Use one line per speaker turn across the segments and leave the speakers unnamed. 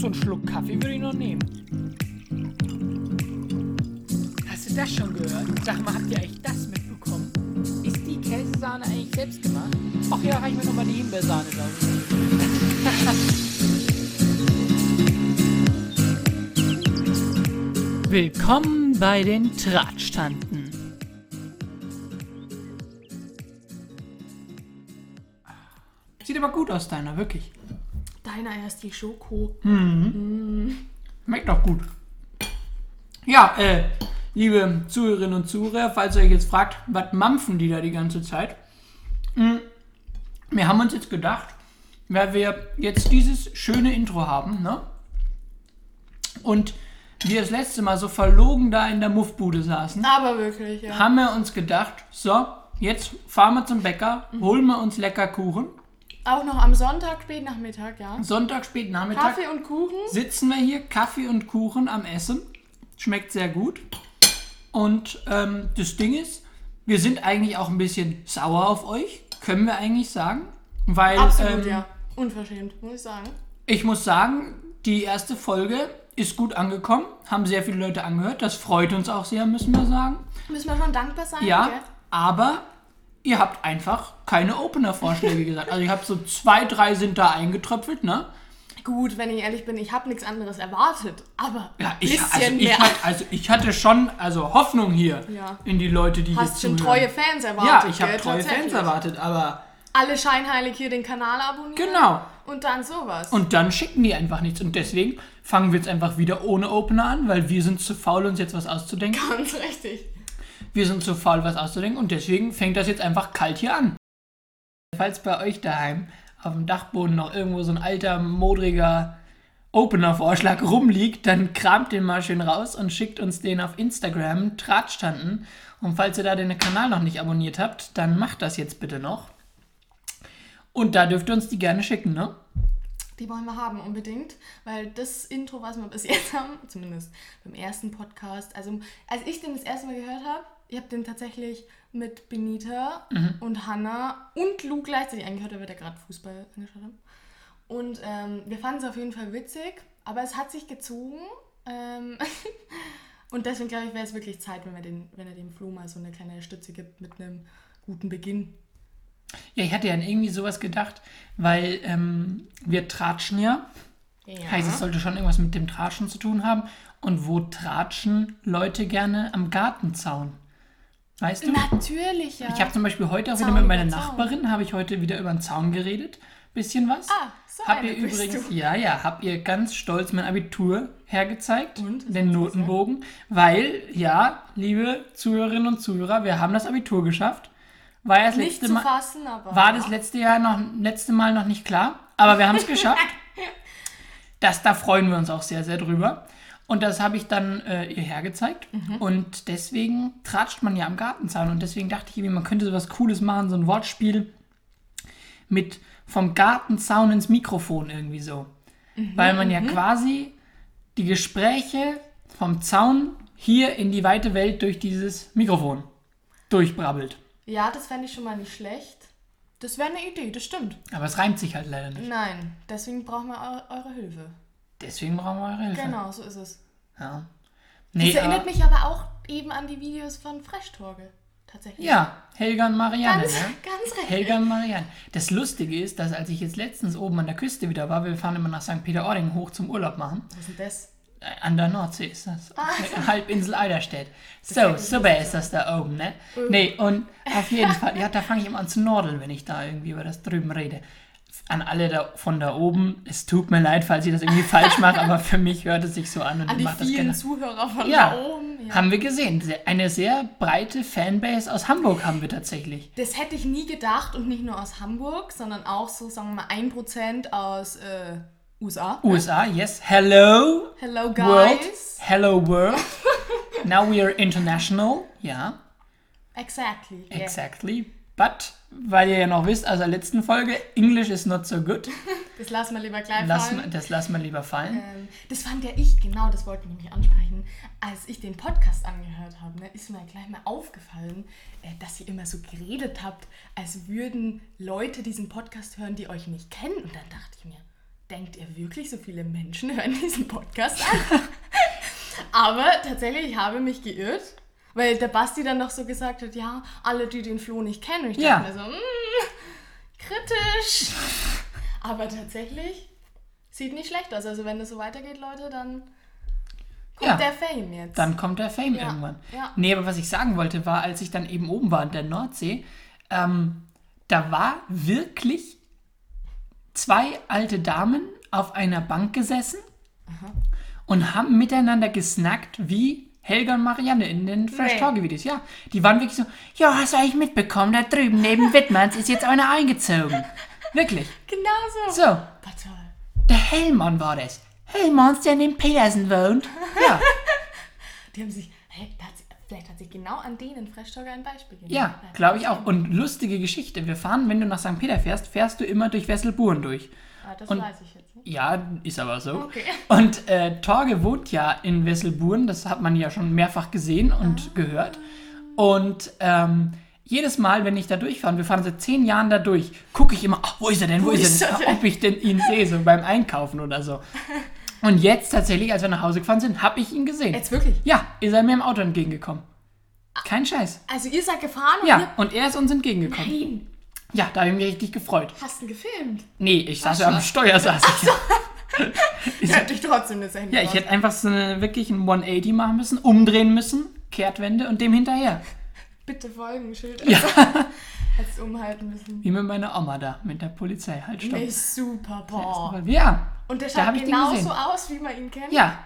so einen Schluck Kaffee würde ich noch nehmen. Hast du das schon gehört? Sag mal, habt ihr eigentlich das mitbekommen? Ist die Käsesahne eigentlich selbst gemacht? Ach ja, reich mir nochmal die Himbeersahne da. Willkommen bei den Tratschtanten. Sieht aber gut aus, deiner, wirklich.
Deiner erst die Schoko.
Schmeckt doch gut. Ja, äh, liebe Zuhörerinnen und Zuhörer, falls ihr euch jetzt fragt, was mampfen die da die ganze Zeit? Hm, Wir haben uns jetzt gedacht, weil wir jetzt dieses schöne Intro haben, ne? Und wir das letzte Mal so verlogen da in der Muffbude saßen,
Aber wirklich, ja.
haben wir uns gedacht, so, jetzt fahren wir zum Bäcker, holen wir uns lecker Kuchen.
Auch noch am Sonntag, spät Nachmittag, ja.
Sonntag, spät Nachmittag.
Kaffee und Kuchen.
sitzen wir hier, Kaffee und Kuchen am Essen. Schmeckt sehr gut. Und ähm, das Ding ist, wir sind eigentlich auch ein bisschen sauer auf euch, können wir eigentlich sagen. Weil
Absolut,
ähm,
ja. Unverschämt, muss ich sagen.
ich muss sagen, die erste Folge ist gut angekommen, haben sehr viele Leute angehört. Das freut uns auch sehr, müssen wir sagen.
Müssen wir schon dankbar sein,
Ja,
gell?
aber ihr habt einfach keine Opener-Vorschläge gesagt. Also ihr habt so zwei, drei sind da eingetröpfelt, ne?
Gut, wenn ich ehrlich bin, ich habe nichts anderes erwartet. Aber
Ja,
ein
ich,
bisschen
also, ich
mehr.
hatte, also ich hatte schon also Hoffnung hier
Ja.
in die Leute, die
Hast
hier
schon
zuhören.
treue Fans erwartet.
Ja, ich habe treue. Fans erwartet, aber
Alle scheinheilig hier den Kanal abonnieren.
genau.
Und dann sowas.
Und dann schicken die einfach nichts. Und deswegen fangen wir jetzt einfach wieder ohne Opener an, weil wir sind zu faul, uns jetzt was auszudenken.
Ganz richtig.
Wir sind zu faul, was auszudenken. Und deswegen fängt das jetzt einfach kalt hier an. Falls bei euch daheim auf dem Dachboden noch irgendwo so ein alter, modriger Opener-Vorschlag rumliegt, dann kramt den mal schön raus und schickt uns den auf Instagram, Tratschtanten. Und falls ihr da den Kanal noch nicht abonniert habt, dann macht das jetzt bitte noch. Und da dürft ihr uns die gerne schicken, ne?
Die wollen wir haben, unbedingt. Weil das Intro, was wir bis jetzt haben, zumindest beim ersten Podcast, also als ich den das erste Mal gehört habe, ich habe den tatsächlich mit Benita
Mhm.
und Hannah und Lou gleichzeitig angehört, weil wir da gerade Fußball angeschaut haben. Und ähm, wir fanden es auf jeden Fall witzig, aber es hat sich gezogen. Ähm und deswegen glaube ich, wäre es wirklich Zeit, wenn, wir den, wenn er dem Flo mal so eine kleine Stütze gibt mit einem guten Beginn.
Ja, ich hatte ja an irgendwie sowas gedacht, weil ähm, wir tratschen ja.
Ja.
Heißt, es sollte schon irgendwas mit dem Tratschen zu tun haben. Und wo tratschen Leute gerne am Gartenzaun? Weißt du?
Natürlich, ja.
Ich habe zum Beispiel heute auch wieder
Zaun
mit meiner. Nachbarin, habe ich heute wieder über den Zaun geredet. Bisschen was.
Ah, so
Habt ihr übrigens,
du.
ja, ja, habt ihr ganz stolz mein Abitur hergezeigt,
Und?
Den Notenbogen, weil, ja, liebe Zuhörerinnen und Zuhörer, wir haben das Abitur geschafft. War das
Nicht
letzte Mal,
fassen, aber.
war das letzte Jahr noch, letzte Mal noch nicht klar, aber wir haben es geschafft. Das, da freuen wir uns auch sehr, sehr drüber. Und das habe ich dann äh, ihr hergezeigt. Und deswegen tratscht man ja am Gartenzaun. Und deswegen dachte ich, irgendwie, man könnte sowas Cooles machen, so ein Wortspiel mit vom Gartenzaun ins Mikrofon irgendwie so. Weil man ja quasi die Gespräche vom Zaun hier in die weite Welt durch dieses Mikrofon durchbrabbelt.
Ja, das fände ich schon mal nicht schlecht. Das wäre eine Idee, das stimmt.
Aber es reimt sich halt leider nicht.
Nein, deswegen brauchen wir eu eure Hilfe.
Deswegen brauchen wir eure Hilfe.
Genau, so ist es.
Ja.
Das
Nee,
erinnert
aber,
mich aber auch eben an die Videos von Freshtorge. Tatsächlich.
ja, Helga und Marianne.
Ganz,
ne?
ganz recht.
Helga und Marianne. Das Lustige ist, dass als ich jetzt letztens oben an der Küste wieder war, wir fahren immer nach St. Peter-Ording hoch zum Urlaub machen.
Was ist denn das?
Äh, An der Nordsee ist das.
Ah.
Halbinsel Eiderstedt. So, super ist das da oben, ne? Nee, und auf jeden Fall, ja, da fange ich immer an zu nordeln, wenn ich da irgendwie über das drüben rede. An alle da, von da oben, es tut mir leid, falls ich das irgendwie falsch mache, aber für mich hört es sich so an und
An
ich
die
mache das
vielen
gerne.
Zuhörer von
Ja,
da oben. Ja.
haben wir gesehen. Eine sehr breite Fanbase aus Hamburg haben wir tatsächlich.
Das hätte ich nie gedacht und nicht nur aus Hamburg, sondern auch so, sagen wir mal, 1% aus äh, USA.
USA, yes. Hello,
Hello,
world.
guys.
Hello, world. Now we are international. Ja,
Exactly. yeah.
But, weil ihr ja noch wisst, aus der letzten Folge, English is not so good.
Das lassen wir lieber gleich
Lass,
fallen.
das lassen wir lieber fallen.
Ähm, das fand ja ich, genau, das wollte ich nämlich ansprechen. Als ich den Podcast angehört habe, ne, ist mir gleich mal aufgefallen, äh, dass ihr immer so geredet habt, als würden Leute diesen Podcast hören, die euch nicht kennen. Und dann dachte ich mir, denkt ihr wirklich, so viele Menschen hören diesen Podcast an? Aber tatsächlich, ich habe mich geirrt, weil der Basti dann noch so gesagt hat, ja, alle, die den Flo nicht kennen. Und ich
Ja.
dachte mir so, mm, kritisch. Aber tatsächlich sieht nicht schlecht aus. Also wenn das so weitergeht, Leute, dann kommt
Ja.
der Fame jetzt.
Dann kommt der Fame
Ja,
irgendwann.
ja.
Nee, aber was ich sagen wollte, war, als ich dann eben oben war in der Nordsee, ähm, da war wirklich zwei alte Damen auf einer Bank gesessen und haben miteinander gesnackt wie Helga und Marianne in den Fresh
Nee.
Talk Videos. Ja, die waren wirklich so, ja, hast du eigentlich mitbekommen, da drüben neben Wittmanns ist jetzt einer eingezogen. Wirklich.
genau so.
So,
War toll.
der Hellmann war das. Hellmanns, der neben Petersen wohnt. Ja.
Die haben sich, hey, da hat sie, vielleicht hat sich genau an denen Fresh Talker ein Beispiel gegeben.
Ja, glaube ich auch. Und lustige Geschichte. Wir fahren, wenn du nach St. Peter fährst, fährst du immer durch Wesselburen durch.
Ah, das
Und-
weiß ich jetzt.
Ja, ist aber so.
Okay.
Und äh, Torge wohnt ja in Wesselburen, das hat man ja schon mehrfach gesehen und
Ah.
gehört. Und ähm, jedes Mal, wenn ich da durchfahre, und wir fahren seit zehn Jahren da durch, gucke ich immer, ach, wo ist er denn, wo,
Wo
ist
ist
er denn, ob ich denn ihn sehe, so beim Einkaufen oder so. Und jetzt tatsächlich, als wir nach Hause gefahren sind, habe ich ihn gesehen.
Jetzt wirklich?
Ja, ist er mir im Auto entgegengekommen. Kein Scheiß.
Also ihr seid gefahren und
Ja, und er ist uns entgegengekommen.
Nein,
Ja, da habe ich mich richtig gefreut.
hast du gefilmt?
Nee, ich saß ja
so.
am Steuer, saß ich. ja.
Ich hätte dich trotzdem das Handy
Ja, ich hätte einfach so eine, wirklich ein 180 machen müssen, umdrehen müssen, Kehrtwende und dem hinterher.
Bitte folgen, Schild.
Ja.
Hättest du umhalten müssen.
Wie mit meiner Oma da, mit der Polizei. Halt, stopp.
Nee, super, boah.
Ja.
Und der schaut genauso aus, wie man ihn kennt?
Ja,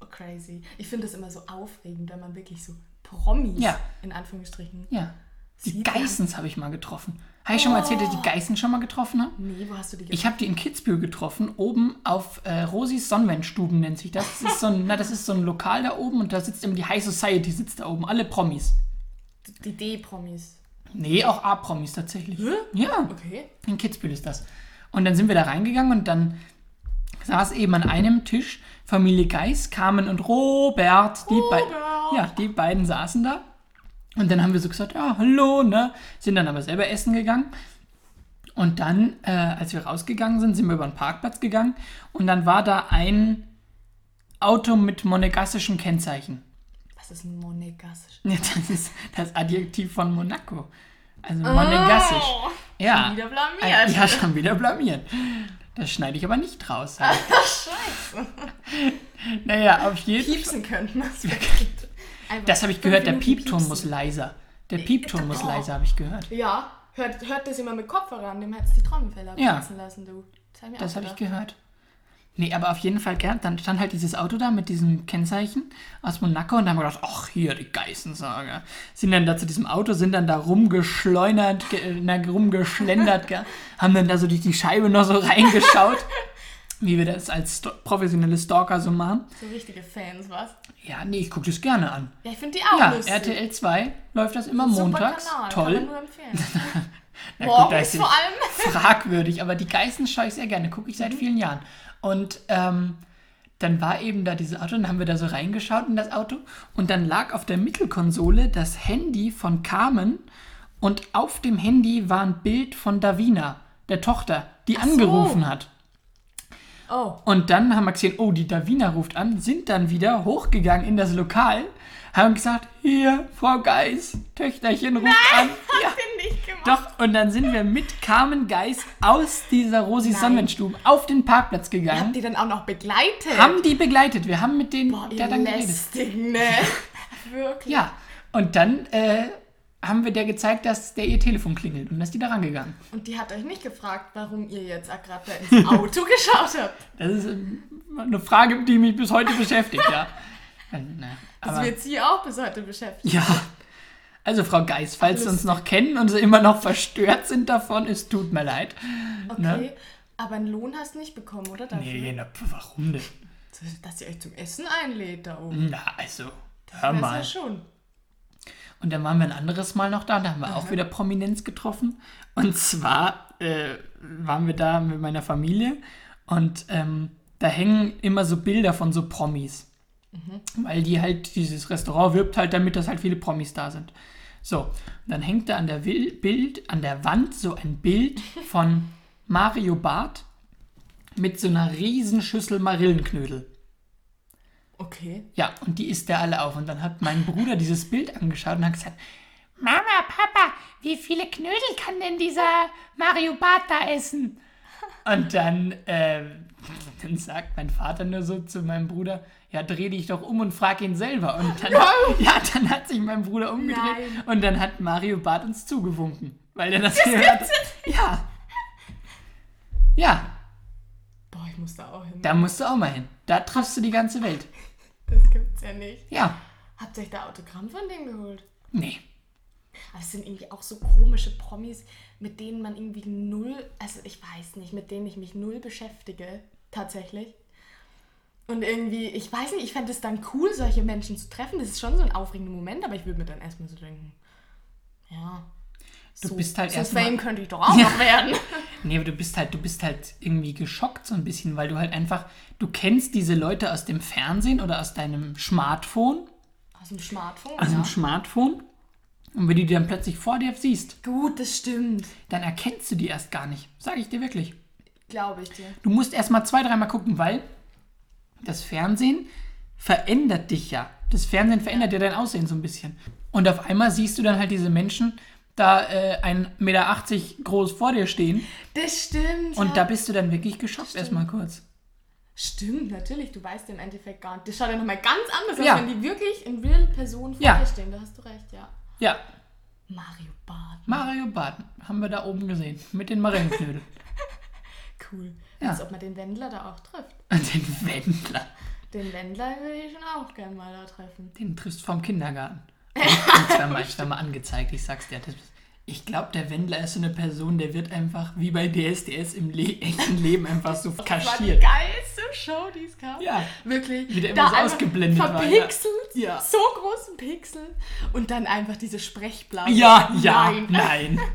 Oh, crazy. Ich finde das immer so aufregend, wenn man wirklich so Promis,
Ja.
in Anführungsstrichen.
ja. Die Geissens habe ich mal getroffen. Habe ich schon mal erzählt, dass ich die Geißen schon mal getroffen habe?
Nee, wo hast du die
Ich habe die in Kitzbühel getroffen, oben auf äh, Rosis Sonnenwendstuben nennt sich das. Das ist, so ein, na, das ist so ein Lokal da oben und da sitzt immer die High Society, sitzt da oben, alle Promis.
Die D-Promis.
Nee, auch A-Promis tatsächlich.
Hä?
Ja,
Okay.
in Kitzbühel ist das. Und dann sind wir da reingegangen und dann saß eben an einem Tisch Familie Geis, Carmen und Robert. Die,
Robert.
ja, die beiden saßen da. Und dann haben wir so gesagt, ja, hallo, ne? Sind dann aber selber essen gegangen. Und dann, äh, als wir rausgegangen sind, sind wir über den Parkplatz gegangen. Und dann war da ein Auto mit monegassischem Kennzeichen.
Was ist ein Monegassisch?
Ja, das ist das Adjektiv von Monaco. Also monegassisch.
Oh,
Ja.
schon wieder blamiert.
Ja, schon wieder blamiert. Das schneide ich aber nicht raus.
Scheiße.
Naja, auf jeden Fall.
Piepsen könnten es wirklich. Einfach
Das habe ich gehört, der Piepton
piepsen.
muss leiser. Der Piepton muss
Oh.
leiser, habe ich gehört.
Ja, hört, hört das immer mit Kopfhörer an, dem hättest du die Trommelfälle
Ja.
abplatzen lassen, du. Das, ich
habe ich gehört. Nee, aber auf jeden Fall, gern. Dann stand halt dieses Auto da mit diesem Kennzeichen aus Monaco und dann haben wir gedacht, ach, hier, die Geißensager. Sind dann da zu diesem Auto, sind dann da rumgeschleunert, ge, na, rumgeschlendert, gell? haben dann da so durch die Scheibe noch so reingeschaut, wie wir das als sto professionelle Stalker so machen.
So richtige Fans, was?
Ja, nee, ich gucke das gerne an.
Ja, ich finde die auch
Ja,
lustig.
RTL 2 läuft das immer
Super
montags.
Kanal, Kann
Toll.
man nur empfehlen.
Na gut, da ist sie
vor allem.
fragwürdig, aber die Geißen schaue ich sehr gerne, gucke ich seit
Mhm.
vielen Jahren. Und ähm, dann war eben da dieses Auto, dann haben wir da so reingeschaut in das Auto und dann lag auf der Mittelkonsole das Handy von Carmen und auf dem Handy war ein Bild von Davina, der Tochter, die
so.
angerufen hat.
Oh,
Und dann haben wir gesehen, oh, die Davina ruft an, sind dann wieder hochgegangen in das Lokal, haben gesagt, hier, Frau Geis, Töchterchen ruft an. Ja,
finde ich gemacht.
doch, und dann sind wir mit Carmen Geis aus dieser Rosi
Nein.
Sonnenwendstube auf den Parkplatz
Habt
gegangen,
die dann auch noch begleitet?
haben die begleitet. Wir haben mit denen
Boah, ihr
dann geredet.
lästigen, ne? Wirklich.
Ja, und dann äh, haben wir der gezeigt, dass der ihr Telefon klingelt und dass die da rangegangen.
Und die hat euch nicht gefragt, warum ihr jetzt gerade ins Auto geschaut habt.
Das ist ähm, eine Frage, die mich bis heute beschäftigt, ja. Äh,
Das wird sie auch bis heute beschäftigen.
Ja. Also Frau Geis, falls Sie uns noch kennen und Sie immer noch verstört sind davon, es tut mir leid.
Okay,
Ne?
aber einen Lohn hast du nicht bekommen, oder? Dafür?
Nee, na, warum denn?
Dass sie euch zum Essen einlädt da oben.
Na, also, hör
Das ja
mal.
schon.
Und dann waren wir ein anderes Mal noch da und da haben wir auch wieder Prominenz getroffen. Und zwar äh, waren wir da mit meiner Familie und ähm, da hängen immer so Bilder von so Promis. Weil die halt, dieses Restaurant wirbt halt damit, dass halt viele Promis da sind. So, und dann hängt da an der Wil- Bild, an der Wand so ein Bild von Mario Barth, mit so einer riesen Schüssel Marillenknödel.
Okay.
Ja, und die isst er alle auf. Und dann hat mein Bruder dieses Bild angeschaut und hat gesagt, Mama, Papa, wie viele Knödel kann denn dieser Mario Bart da essen? Und dann, ähm, dann sagt mein Vater nur so zu meinem Bruder, ja, dreh dich doch um und frag ihn selber. Und dann, ja, dann hat sich mein Bruder umgedreht
Nein.
und dann hat Mario Bart uns zugewunken, weil er das, gehört hat. Ja. Ja,
Boah, ich muss da auch hin.
da musst du auch mal hin. Da triffst du die ganze Welt.
Das gibt's ja nicht.
Ja.
Habt ihr euch da Autogramm von dem geholt?
Nee.
Aber es sind irgendwie auch so komische Promis, mit denen man irgendwie null, also ich weiß nicht, mit denen ich mich null beschäftige, tatsächlich. Und irgendwie, ich weiß nicht, ich fände es dann cool, solche Menschen zu treffen. Das ist schon so ein aufregender Moment, aber ich würde mir dann erstmal so denken, ja.
Du
so,
bist halt
so
erstmal-
Fame könnte ich doch auch
Ja.
noch werden.
Nee, aber du bist halt, du bist halt irgendwie geschockt so ein bisschen, weil du halt einfach, du kennst diese Leute aus dem Fernsehen oder aus deinem Smartphone,
Aus dem Smartphone,
aus
ja.
dem Smartphone. Und wenn du die dann plötzlich vor dir siehst,
Gut, das stimmt.
dann erkennst du die erst gar nicht. Sag ich dir wirklich.
Glaube ich dir.
Du musst erst mal zwei, dreimal gucken, weil das Fernsehen verändert dich ja. Das Fernsehen verändert ja dein Aussehen so ein bisschen. Und auf einmal siehst du dann halt diese Menschen da äh, 1,80 Meter groß vor dir stehen.
Das stimmt.
Und
ja.
da bist du dann wirklich geschockt erstmal kurz.
Stimmt, natürlich. Du weißt im Endeffekt gar nicht. Das schaut ja nochmal ganz anders
Ja.
aus, wenn die wirklich in real Person vor
Ja.
dir stehen. Da hast du recht, ja.
Ja,
Mario Barth.
Mario Barth haben wir da oben gesehen. Mit den Marillenknödeln.
Cool.
Ja.
Als ob man den Wendler da auch trifft.
Den Wendler.
Den Wendler würde ich schon auch gerne mal da treffen.
Den triffst du vom Kindergarten. Ich war mal, ich war mal angezeigt, ich sag's dir. Ich glaube, der Wendler ist so eine Person, der wird einfach wie bei DSDS im Le echten Leben einfach so
Das war die
kaschiert.
geilste Show, die es gab.
Ja.
Wirklich.
Wie der
da
immer so ausgeblendet war, ja.
Verpixelt.
Ja.
So großen Pixel. Und dann einfach diese Sprechblase.
Ja, ja,
Nein.
nein.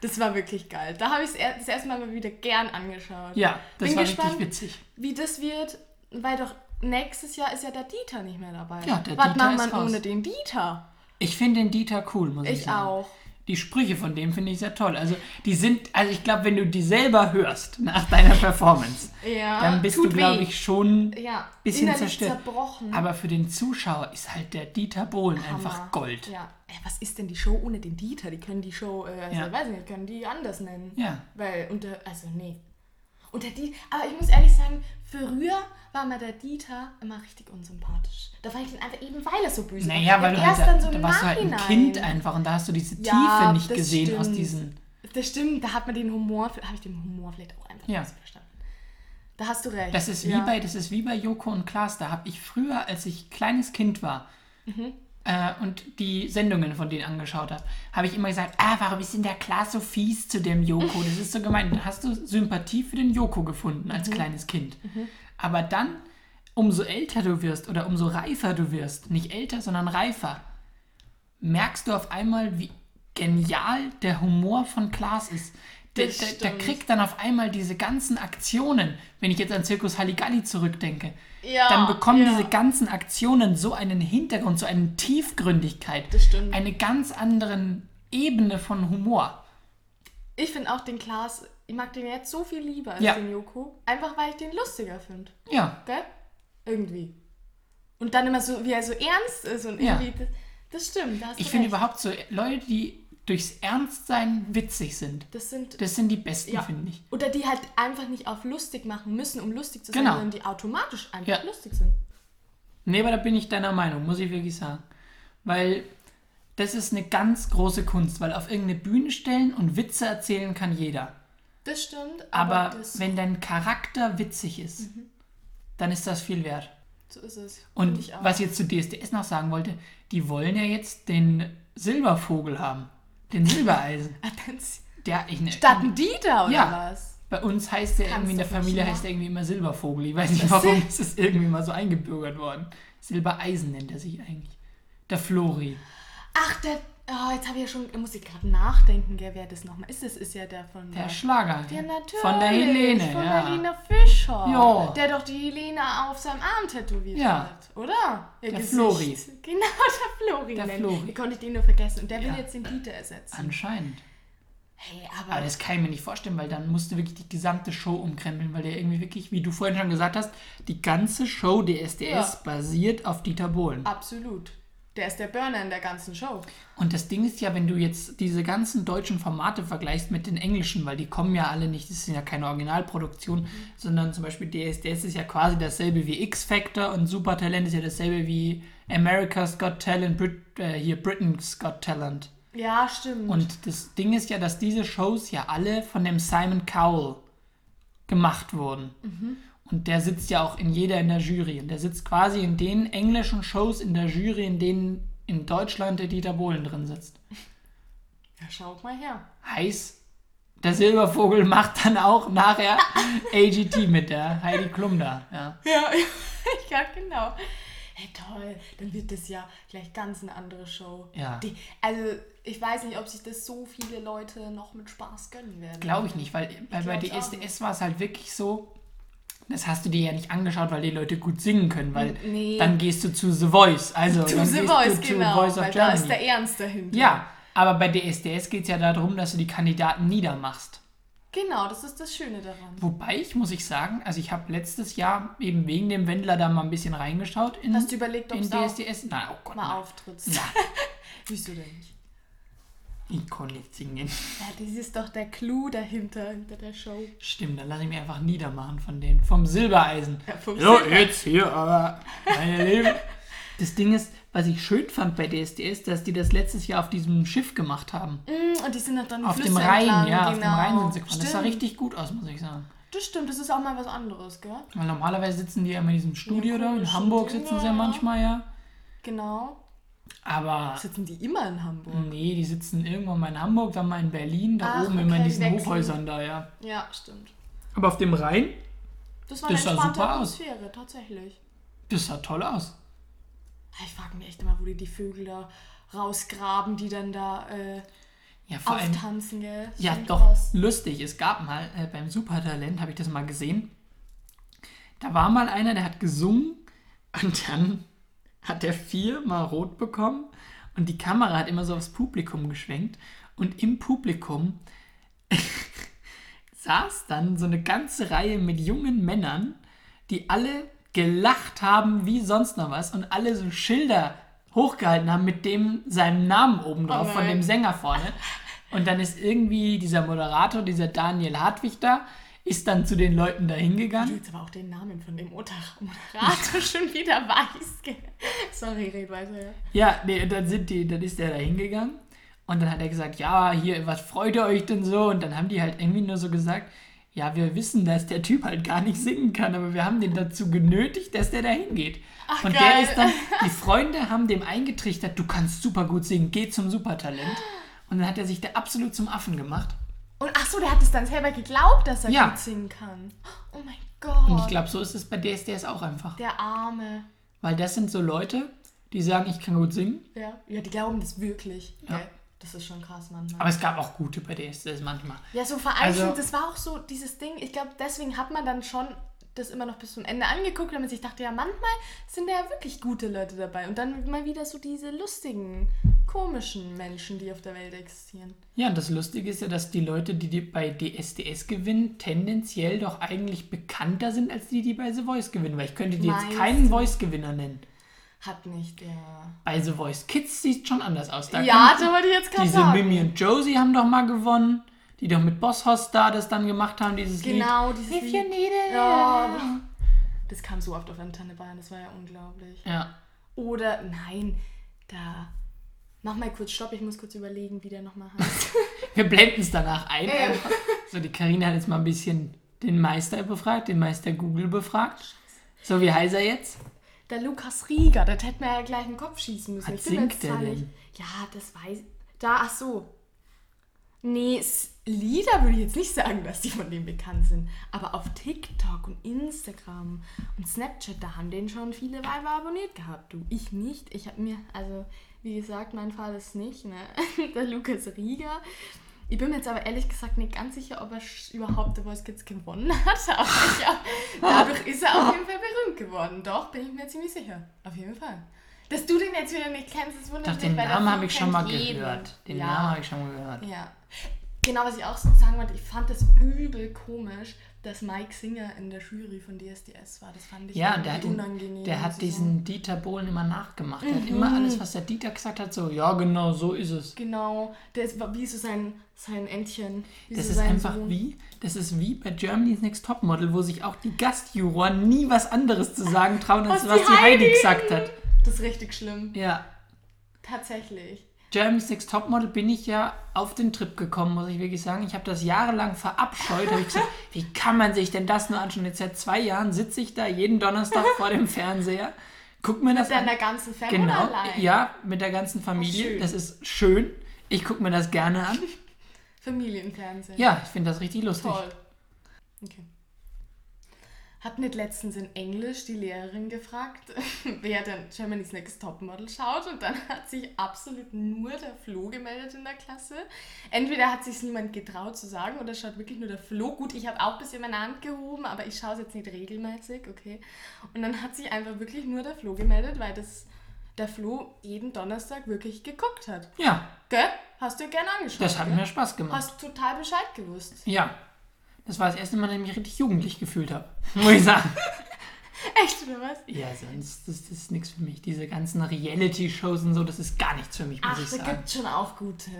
Das war wirklich geil. Da habe ich es das erste Mal wieder gern angeschaut.
Ja, das
Bin
war
gespannt,
richtig witzig.
wie das wird, weil doch nächstes Jahr ist ja der Dieter nicht mehr dabei.
Ja, der
Was
Dieter
macht
ist
man
raus.
ohne den Dieter?
Ich finde den Dieter cool, muss ich,
Ich
sagen.
auch.
Die Sprüche von dem finde ich sehr toll. Also, die sind, also ich glaube, wenn du die selber hörst nach deiner Performance,
Ja,
dann bist
tut
du, glaube
weh.
ich, schon
ja,
bisschen
innerlich
zerstört.
zerbrochen.
Aber für den Zuschauer ist halt der Dieter Bohlen einfach
Hammer.
Gold.
Ja. Ey, was ist denn die Show ohne den Dieter? Die können die Show, äh, also,
Ja.
ich weiß nicht, können die anders nennen.
Ja.
Weil unter, also nee. Unter die, aber ich muss ehrlich sagen, früher war mir der Dieter immer richtig unsympathisch. Da fand ich den einfach eben, weil er so böse
Naja,
war.
weil du
erst
halt,
dann so
da warst du halt ein. Kind einfach und da hast du diese
Ja,
Tiefe nicht gesehen aus
stimmt.
diesen.
Das stimmt, da hat man den Humor, habe ich den Humor vielleicht auch einfach
Ja.
nicht verstanden. Da hast du recht.
Das ist wie
ja.
bei, das ist wie bei Joko und Klaas. Da habe ich früher, als ich kleines Kind war
Mhm.
äh, und die Sendungen von denen angeschaut habe, habe ich immer gesagt, ah, warum ist denn der Klaas so fies zu dem Joko? Das ist so gemein. Dann hast du Sympathie für den Joko gefunden als
Mhm.
kleines Kind. Aber dann, umso älter du wirst oder umso reifer du wirst, nicht älter, sondern reifer, merkst du auf einmal, wie genial der Humor von Klaas ist. Der, der, der kriegt dann auf einmal diese ganzen Aktionen, wenn ich jetzt an Zirkus Halligalli zurückdenke,
Ja,
dann bekommen
ja.
diese ganzen Aktionen so einen Hintergrund, so eine Tiefgründigkeit, eine ganz andere Ebene von Humor.
Ich finde auch den Klaas, ich mag den jetzt so viel lieber als
Ja.
den Joko. Einfach weil ich den lustiger finde.
Ja,
Gell? Irgendwie. Und dann immer so, wie er so ernst ist und
Ja.
irgendwie. Das, das stimmt. Da
ich finde überhaupt so Leute, die durchs Ernstsein witzig sind,
Das sind.
das sind die besten,
ja.
finde ich.
Oder die halt einfach nicht auf lustig machen müssen, um lustig zu sein,
Genau.
sondern die automatisch einfach
Ja.
lustig sind.
Nee, aber da bin ich deiner Meinung, muss ich wirklich sagen. Weil das ist eine ganz große Kunst, weil auf irgendeine Bühne stellen und Witze erzählen kann jeder.
Das stimmt, aber,
Aber
das,
wenn dein Charakter witzig ist, dann ist das viel wert.
so ist es.
Und
ich
was ich jetzt zu DSDS noch sagen wollte, die wollen ja jetzt den Silbervogel haben. Den Silbereisen.
Ah,
Der, ich, ne,
Statt ein Dieter oder
Ja.
was?
bei uns heißt der
Kannst
irgendwie in der Familie heißt der irgendwie immer Silbervogel. Ich weiß nicht warum,
ist-
es ist irgendwie mal so eingebürgert worden. Silbereisen nennt er sich eigentlich. Der Flori.
Ach, der. Oh, jetzt habe ich ja schon. Da muss ich gerade nachdenken, gell, wer das nochmal ist. Das ist ja der von.
Der Schlager.
Ja, natürlich.
Von der Helene,
Von
ja.
der Helene Fischer.
Ja.
Der doch die Helene auf seinem Arm tätowiert
Ja.
hat, oder? Ihr
Der Flori.
Genau, der Flori.
Der. Flori.
Wie konnte ich den nur vergessen? Und der will
Ja.
jetzt den Dieter ersetzen.
Anscheinend.
Hey, aber,
Aber das kann ich mir nicht vorstellen, weil dann musst du wirklich die gesamte Show umkrempeln, weil der irgendwie wirklich, wie du vorhin schon gesagt hast, die ganze Show DSDS
Ja.
basiert auf Dieter Bohlen.
absolut. Der ist der Burner in der ganzen Show.
Und das Ding ist ja, wenn du jetzt diese ganzen deutschen Formate vergleichst mit den englischen, weil die kommen ja alle nicht, das sind ja keine Originalproduktion,
Mhm.
sondern zum Beispiel DSDS ist ja quasi dasselbe wie X-Factor und Supertalent ist ja dasselbe wie America's Got Talent, Brit äh, hier Britain's Got Talent.
Ja, stimmt.
Und das Ding ist ja, dass diese Shows ja alle von dem Simon Cowell gemacht wurden. Und der sitzt ja auch in jeder in der Jury. Und der sitzt quasi in den englischen Shows in der Jury, in denen in Deutschland der Dieter Bohlen drin sitzt.
ja, schaut mal her.
Heiß. Der Silbervogel macht dann auch nachher AGT mit der Heidi Klum da. Ja.
Ja, ja, genau. Hey, toll. Dann wird das ja gleich ganz eine andere Show.
Ja.
Die, also, ich weiß nicht, ob sich das so viele Leute noch mit Spaß gönnen werden.
Glaube ich nicht, weil bei, bei DSDS war es halt wirklich so, das hast du dir ja nicht angeschaut, weil die Leute gut singen können, weil
Nee.
dann gehst du zu The Voice. Also
To The Voice, genau.
Voice of
weil da ist
Germany.
der Ernst dahinter.
Ja, aber bei DSDS geht es ja darum, dass du die Kandidaten niedermachst.
Genau, das ist das Schöne daran.
Wobei ich, muss ich sagen, also ich habe letztes Jahr eben wegen dem Wendler da mal ein bisschen reingeschaut in,
Hast du überlegt, ob
in DSDS. Nein, oh Gott,
mal auftrittst? Wieso denn nicht?
Ich kann nicht singen.
Ja, das ist doch der Clou dahinter, hinter der Show.
Stimmt, dann lasse ich mich einfach niedermachen von denen. Vom Silbereisen.
Ja, vom
so,
Silber-
jetzt hier, aber meine Lieben. Das Ding ist, was ich schön fand bei DSDS, dass die das letztes Jahr auf diesem Schiff gemacht haben.
Mm, Und die sind dann
Auf
Flüsse
dem Rhein,
entlang,
ja,
genau.
auf dem Rhein sind sie gefahren. Das sah richtig gut aus, muss ich sagen.
Das stimmt, das ist auch mal was anderes, gell?
Weil normalerweise sitzen die ja immer in diesem Studio da. In Hamburg
Ding,
sitzen sie ja
ja.
manchmal, ja.
Genau.
Aber
Sitzen die immer in Hamburg?
nee, die sitzen irgendwann mal in Hamburg, dann mal in Berlin, da
Ach,
oben immer in
okay,
diesen
wechseln.
Hochhäusern da, ja.
Ja, stimmt.
Aber auf dem Rhein,
Das war
Das
eine
sah
entspannte
super aus.
Atmosphäre, tatsächlich.
das sah toll aus.
Ich frage mich echt immer, wo die die Vögel da rausgraben, die dann da äh,
Ja, vor
auftanzen, gell? Das
Ja,
ist
doch,
krass.
lustig. Es gab mal äh, beim Supertalent, habe ich das mal gesehen. Da war mal einer, der hat gesungen und dann hat er viermal rot bekommen und die Kamera hat immer so aufs Publikum geschwenkt und im Publikum saß dann so eine ganze Reihe mit jungen Männern, die alle gelacht haben wie sonst noch was und alle so Schilder hochgehalten haben mit dem seinem Namen oben drauf
Oh
von dem Sänger vorne. Und dann ist irgendwie dieser Moderator, dieser Daniel Hartwig da, ist dann zu den Leuten da
Du
hingegangen.
jetzt aber auch den Namen von dem Moder- Moderator schon wieder weiß? Sorry, red weiter, ja.
Ja, nee, dann sind die, dann ist der da hingegangen und dann hat er gesagt, ja, hier, was freut ihr euch denn so? Und dann haben die halt irgendwie nur so gesagt, ja, wir wissen, dass der Typ halt gar nicht singen kann, aber wir haben den dazu genötigt, dass der da hingeht. Und
geil.
der ist dann, die Freunde haben dem eingetrichtert, du kannst super gut singen, geh zum Supertalent. Und dann hat er sich da absolut zum Affen gemacht.
Und ach so, der hat es dann selber geglaubt, dass er
Ja.
gut singen kann. Oh mein Gott.
Und ich glaube, so ist es bei DSDS auch einfach.
der Arme.
Weil das sind so Leute, die sagen, ich kann gut singen.
Ja, ja die glauben das wirklich.
Ja.
Gell? Das ist schon krass manchmal.
Aber es gab auch gute bei DSDS manchmal.
Ja, so vereinzelt,
Also-
das war auch so dieses Ding. Ich glaube, deswegen hat man dann schon das immer noch bis zum Ende angeguckt, man sich dachte, ja, manchmal sind da ja wirklich gute Leute dabei. Und dann mal wieder so diese lustigen, komischen Menschen, die auf der Welt existieren.
Ja, und das Lustige ist ja, dass die Leute, die, die bei DSDS gewinnen, tendenziell doch eigentlich bekannter sind als die, die bei The Voice gewinnen. Weil ich könnte dir jetzt keinen? Voice-Gewinner nennen.
Hat nicht der.
Bei The Voice Kids sieht es schon anders aus. Da
ja, da wollte ich jetzt gerade
diese
sagen.
Mimi und Josie haben doch mal gewonnen. Die doch mit Boss Hoss da das dann gemacht haben, dieses
Genau,
Lied.
dieses
If
Lied.
you need it.
Ja. Das kam so oft auf Antenne Bayern, das war ja unglaublich.
Ja.
Oder, nein, da. Mach mal kurz Stopp, ich muss kurz überlegen, wie der nochmal heißt.
Wir blenden es danach ein.
Ja.
einfach. So, die Karina hat jetzt mal ein bisschen den Meister befragt, den Meister Google befragt. So, wie heißt er jetzt?
Der Lukas Rieger, das hätte man ja gleich in den Kopf schießen müssen.
Was
Ich
singt der denn?
Ja, das weiß Da, ach so. Nee, Lieder würde ich jetzt nicht sagen, dass die von dem bekannt sind. Aber auf TikTok und Instagram und Snapchat, da haben den schon viele Weiber abonniert gehabt. Du, ich nicht. Ich habe mir, also, wie gesagt, mein Fall ist nicht, ne? Der Lukas Rieger. Ich bin mir jetzt aber ehrlich gesagt nicht ganz sicher, ob er überhaupt The Voice Kids gewonnen hat. Aber ich hab, dadurch ist er auf jeden Fall berühmt geworden. Doch, bin ich mir ziemlich sicher. Auf jeden Fall. Dass du den jetzt wieder nicht kennst, das wundert
Doch, den Namen habe ich schon mal
jeden.
gehört. Den
ja.
Namen habe ich schon mal gehört.
Ja. Genau, was ich auch sagen wollte, ich fand das übel komisch, dass Mike Singer in der Jury von DSDS war. Das fand ich
Ja, der hat,
irgendwie
den,
unangenehm.
der hat diesen Dieter Bohlen immer nachgemacht. Der hat immer alles, was der Dieter gesagt hat, so, ja genau, so ist es.
Genau, der ist wie so sein, sein Entchen. Wie
Das
so
ist einfach
Sohn.
wie, das ist wie bei Germany's Next Topmodel, wo sich auch die Gastjuroren nie was anderes zu sagen trauen, als
Was
was
die
Heidi- gesagt hat.
Das ist richtig schlimm.
Ja.
Tatsächlich.
Germany's Next Topmodel bin ich ja auf den Trip gekommen, muss ich wirklich sagen. Ich habe das jahrelang verabscheut. Habe ich gesagt, wie kann man sich denn das nur anschauen? Jetzt seit zwei Jahren sitze ich da jeden Donnerstag vor dem Fernseher, guck mir das
Mit
an.
deiner ganzen Family
Genau,
allein.
ja, mit der ganzen Familie. Das ist schön. Ich gucke mir das gerne an.
Familienfernsehen.
Ja, ich finde das richtig lustig.
Toll. Okay. Hat nicht letztens in Englisch die Lehrerin gefragt, wer denn Germany's Next Topmodel schaut und dann hat sich absolut nur der Flo gemeldet in der Klasse. Entweder hat sich niemand getraut zu sagen oder schaut wirklich nur der Flo. Gut, ich habe auch ein bisschen meine Hand gehoben, aber ich schaue es jetzt nicht regelmäßig, okay. Und dann hat sich einfach wirklich nur der Flo gemeldet, weil das der Flo jeden Donnerstag wirklich geguckt hat.
Ja,
Gell? Hast du gerne angeschaut?
das hat
gell?
mir Spaß gemacht.
Hast total Bescheid gewusst.
Ja. Das war das erste Mal, dass ich mich richtig jugendlich gefühlt habe. Muss ich sagen.
Echt, oder was?
Ja, sonst das, das ist nichts für mich. Diese ganzen Reality-Shows und so, das ist gar nichts für mich, muss
Ach,
ich
da
sagen.
gibt schon auch gute.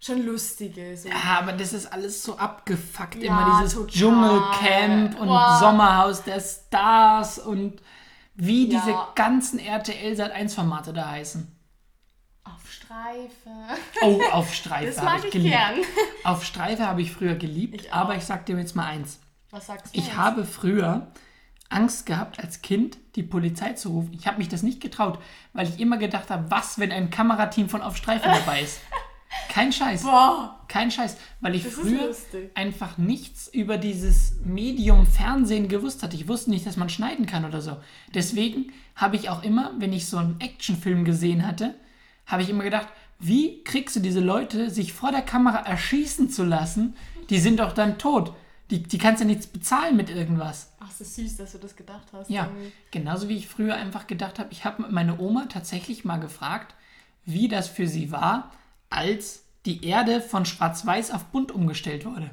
Schon lustige. So.
Ja, aber das ist alles so abgefuckt.
Ja,
Immer dieses
total.
Dschungelcamp und
Boah.
Sommerhaus der Stars und wie
Ja.
diese ganzen RTL Sat 1 Formate da heißen.
Auf Streife.
Oh, auf Streife
Das
habe
mag
ich geliebt.
gern.
Auf Streife habe ich früher geliebt,
Ich
aber ich sag dir jetzt mal eins.
Was sagst du?
Ich
jetzt?
habe früher Angst gehabt, als Kind die Polizei zu rufen. Ich habe mich das nicht getraut, weil ich immer gedacht habe, was, wenn ein Kamerateam von Auf Streife dabei ist. Kein Scheiß.
Boah.
Kein Scheiß, weil ich
Das
früher einfach nichts über dieses Medium Fernsehen gewusst hatte. Ich wusste nicht, dass man schneiden kann oder so. Deswegen habe ich auch immer, wenn ich so einen Actionfilm gesehen hatte, habe ich immer gedacht, wie kriegst du diese Leute, sich vor der Kamera erschießen zu lassen? Die sind doch dann tot. Die, die kannst ja nichts bezahlen mit irgendwas.
Ach, so süß, dass du das gedacht hast.
Ja,
irgendwie.
genauso wie ich früher einfach gedacht habe, ich habe meine Oma tatsächlich mal gefragt, wie das für sie war, als die Erde von schwarz-weiß auf bunt umgestellt wurde.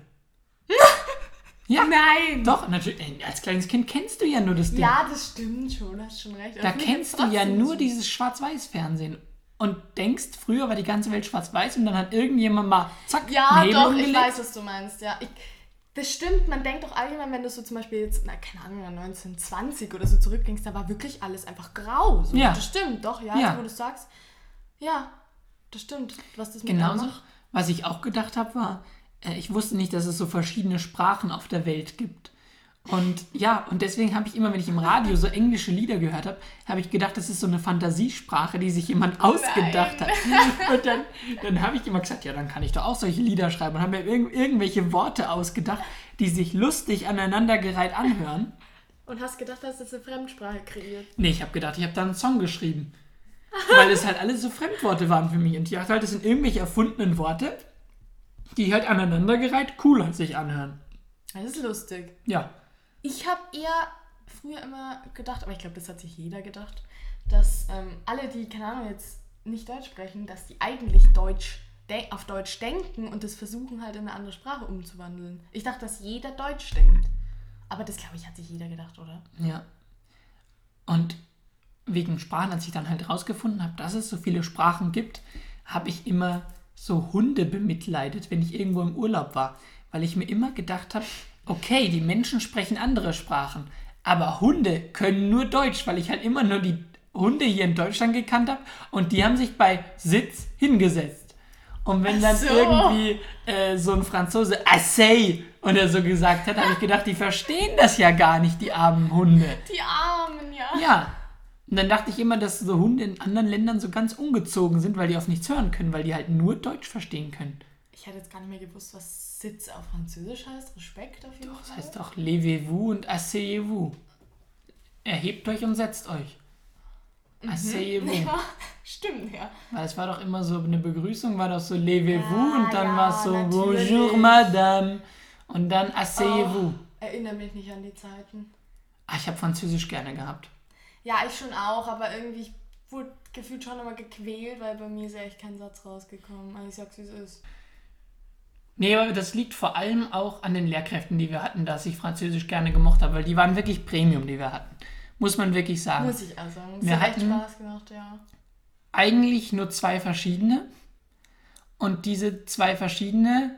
ja,
Nein!
doch, natürlich. äh, Als kleines Kind kennst du ja nur das Ding.
Ja, das stimmt schon, hast schon recht.
da kennst du ja nur dieses Schwarz-Weiß-Fernsehen. Und denkst, früher war die ganze Welt schwarz-weiß und dann hat irgendjemand mal, zack,
Ja, doch, ich
umgelegt.
weiß, was du meinst, ja. Ich, das stimmt, man denkt doch allgemein, wenn du so zum Beispiel jetzt, na, keine Ahnung, an 1920 oder so zurückdenkst, da war wirklich alles einfach grau. So.
Ja.
Das stimmt, doch, ja,
Ja.
jetzt, wo du sagst. Ja, das stimmt. Was das mit
Genauso. Was ich auch gedacht habe, war, äh, ich wusste nicht, dass es so verschiedene Sprachen auf der Welt gibt. Und ja, und deswegen habe ich immer, wenn ich im Radio so englische Lieder gehört habe, habe ich gedacht, das ist so eine Fantasiesprache, die sich jemand ausgedacht hat. Und dann, dann habe ich immer gesagt, ja, dann kann ich doch auch solche Lieder schreiben. Und habe mir irg irgendwelche Worte ausgedacht, die sich lustig aneinandergereiht anhören.
Und hast gedacht, dass das eine Fremdsprache kreiert.
Nee, ich habe gedacht, ich habe da einen Song geschrieben. Weil es halt alles so Fremdworte waren für mich. Und ich dachte halt, das sind irgendwelche erfundenen Worte, die halt aneinandergereiht cool sich anhören.
Das ist lustig.
Ja.
Ich habe eher früher immer gedacht, aber ich glaube, das hat sich jeder gedacht, dass ähm, alle, die, keine Ahnung, jetzt nicht Deutsch sprechen, dass die eigentlich Deutsch de- auf Deutsch denken und das versuchen halt in eine andere Sprache umzuwandeln. Ich dachte, dass jeder Deutsch denkt. Aber das, glaube ich, hat sich jeder gedacht, oder?
Ja. Und wegen Sprachen, als ich dann halt rausgefunden habe, dass es so viele Sprachen gibt, habe ich immer so Hunde bemitleidet, wenn ich irgendwo im Urlaub war. Weil ich mir immer gedacht habe, okay, die Menschen sprechen andere Sprachen, aber Hunde können nur Deutsch, weil ich halt immer nur die Hunde hier in Deutschland gekannt habe und die haben sich bei Sitz hingesetzt. Und wenn dann
so.
irgendwie äh, so ein Franzose Assay oder so gesagt hat, habe ich gedacht, die verstehen das ja gar nicht, die armen Hunde.
Die Armen, ja.
Ja. Und dann dachte ich immer, dass so Hunde in anderen Ländern so ganz ungezogen sind, weil die auf nichts hören können, weil die halt nur Deutsch verstehen können.
Ich hätte jetzt gar nicht mehr gewusst, was Sitz auf Französisch heißt. Respekt auf jeden
Das
Fall.
heißt auch levez-vous und asseyez-vous. Erhebt euch und setzt euch. Asseyez-vous.
Ja, stimmt, ja.
Weil es war doch immer so, eine Begrüßung war doch so levez-vous
Ja,
und dann
ja,
war es so
natürlich.
bonjour madame und dann asseyez-vous.
Erinnere mich nicht an die Zeiten.
Ah, ich habe Französisch gerne gehabt.
Ja, ich schon auch, aber irgendwie ich wurde gefühlt schon immer gequält, weil bei mir ist ja echt kein Satz rausgekommen. Also ich sag's wie es ist.
Nee, aber das liegt vor allem auch an den Lehrkräften, die wir hatten, dass ich Französisch gerne gemocht habe, weil die waren wirklich Premium, die wir hatten. Muss man wirklich sagen.
Muss ich auch sagen.
Wir
hat
hatten-
Spaß gemacht, ja.
Eigentlich nur zwei verschiedene. Und diese zwei verschiedene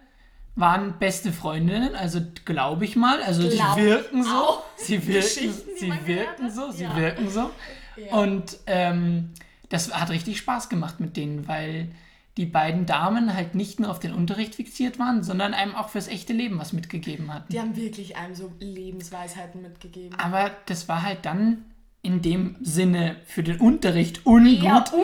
waren beste Freundinnen, also glaube ich mal. Also
Glaub
sie wirken so.
auch.
Sie wirken,
die
sie wirken so, sie
Ja.
wirken so.
Ja.
Und ähm, das hat richtig Spaß gemacht mit denen, weil die beiden Damen halt nicht nur auf den Unterricht fixiert waren, sondern einem auch fürs echte Leben was mitgegeben hatten.
Die haben wirklich einem so Lebensweisheiten mitgegeben.
Aber das war halt dann in dem Sinne für den Unterricht ungut,
Ja,
wenn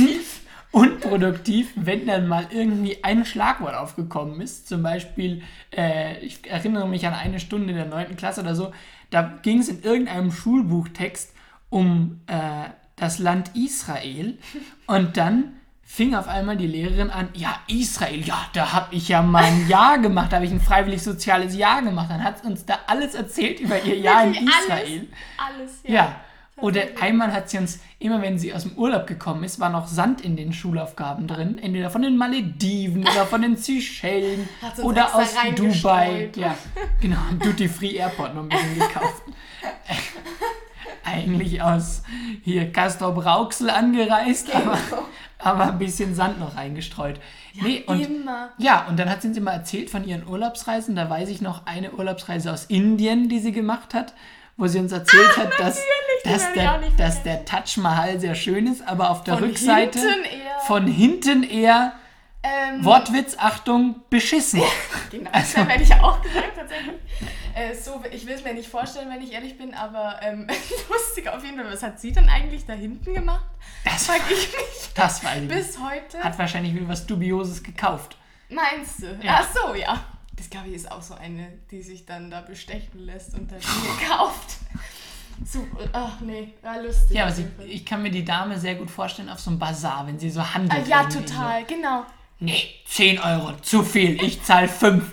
unproduktiv.
unproduktiv, wenn dann mal irgendwie ein Schlagwort aufgekommen ist. Zum Beispiel, äh, ich erinnere mich an eine Stunde in der 9. Klasse oder so, da ging es in irgendeinem Schulbuchtext um äh, das Land Israel und dann fing auf einmal die Lehrerin an, ja, Israel, ja, da habe ich ja mal ein Jahr gemacht, da habe ich ein freiwillig soziales Jahr gemacht. Dann hat uns da alles erzählt über ihr Jahr in Israel.
Alles,
Ja. Oder einmal hat sie uns, immer wenn sie aus dem Urlaub gekommen ist, war noch Sand in den Schulaufgaben drin. Entweder von den Malediven oder von den Seychellen oder aus. Dubai. Ja, genau. Duty Free Airport noch ein bisschen gekauft. Eigentlich aus hier Castrop Rauxel angereist, aber, aber ein bisschen Sand noch reingestreut. nee, und
immer.
ja, und dann hat sie uns immer erzählt von ihren Urlaubsreisen. Da weiß ich noch eine Urlaubsreise aus Indien, die sie gemacht hat, wo sie uns erzählt hat, dass, dass, der, dass der Taj Mahal sehr schön ist, aber auf der
Von
Rückseite
hinten
von hinten eher,
Ähm,
Wortwitz, Achtung, beschissen.
Genau,
Also-
das hätte ich auch gesagt tatsächlich. Äh, so, ich will es mir nicht vorstellen, wenn ich ehrlich bin, aber ähm, lustig auf jeden Fall. Was hat sie dann eigentlich da hinten gemacht?
Das,
Frag ich mich
das nicht.
bis heute.
Hat wahrscheinlich wieder was Dubioses gekauft.
Meinst du?
Ja.
Ach so, ja. Das glaube ich ist auch so eine, die sich dann da bestechen lässt und dann Dinge kauft. Super. Ach nee, war lustig.
Ja, aber sie, ich kann mir die Dame sehr gut vorstellen auf so einem Bazar, wenn sie so handelt.
ah, ja, total, genau.
So. Nee, 10 Euro, zu viel. Ich zahle 5.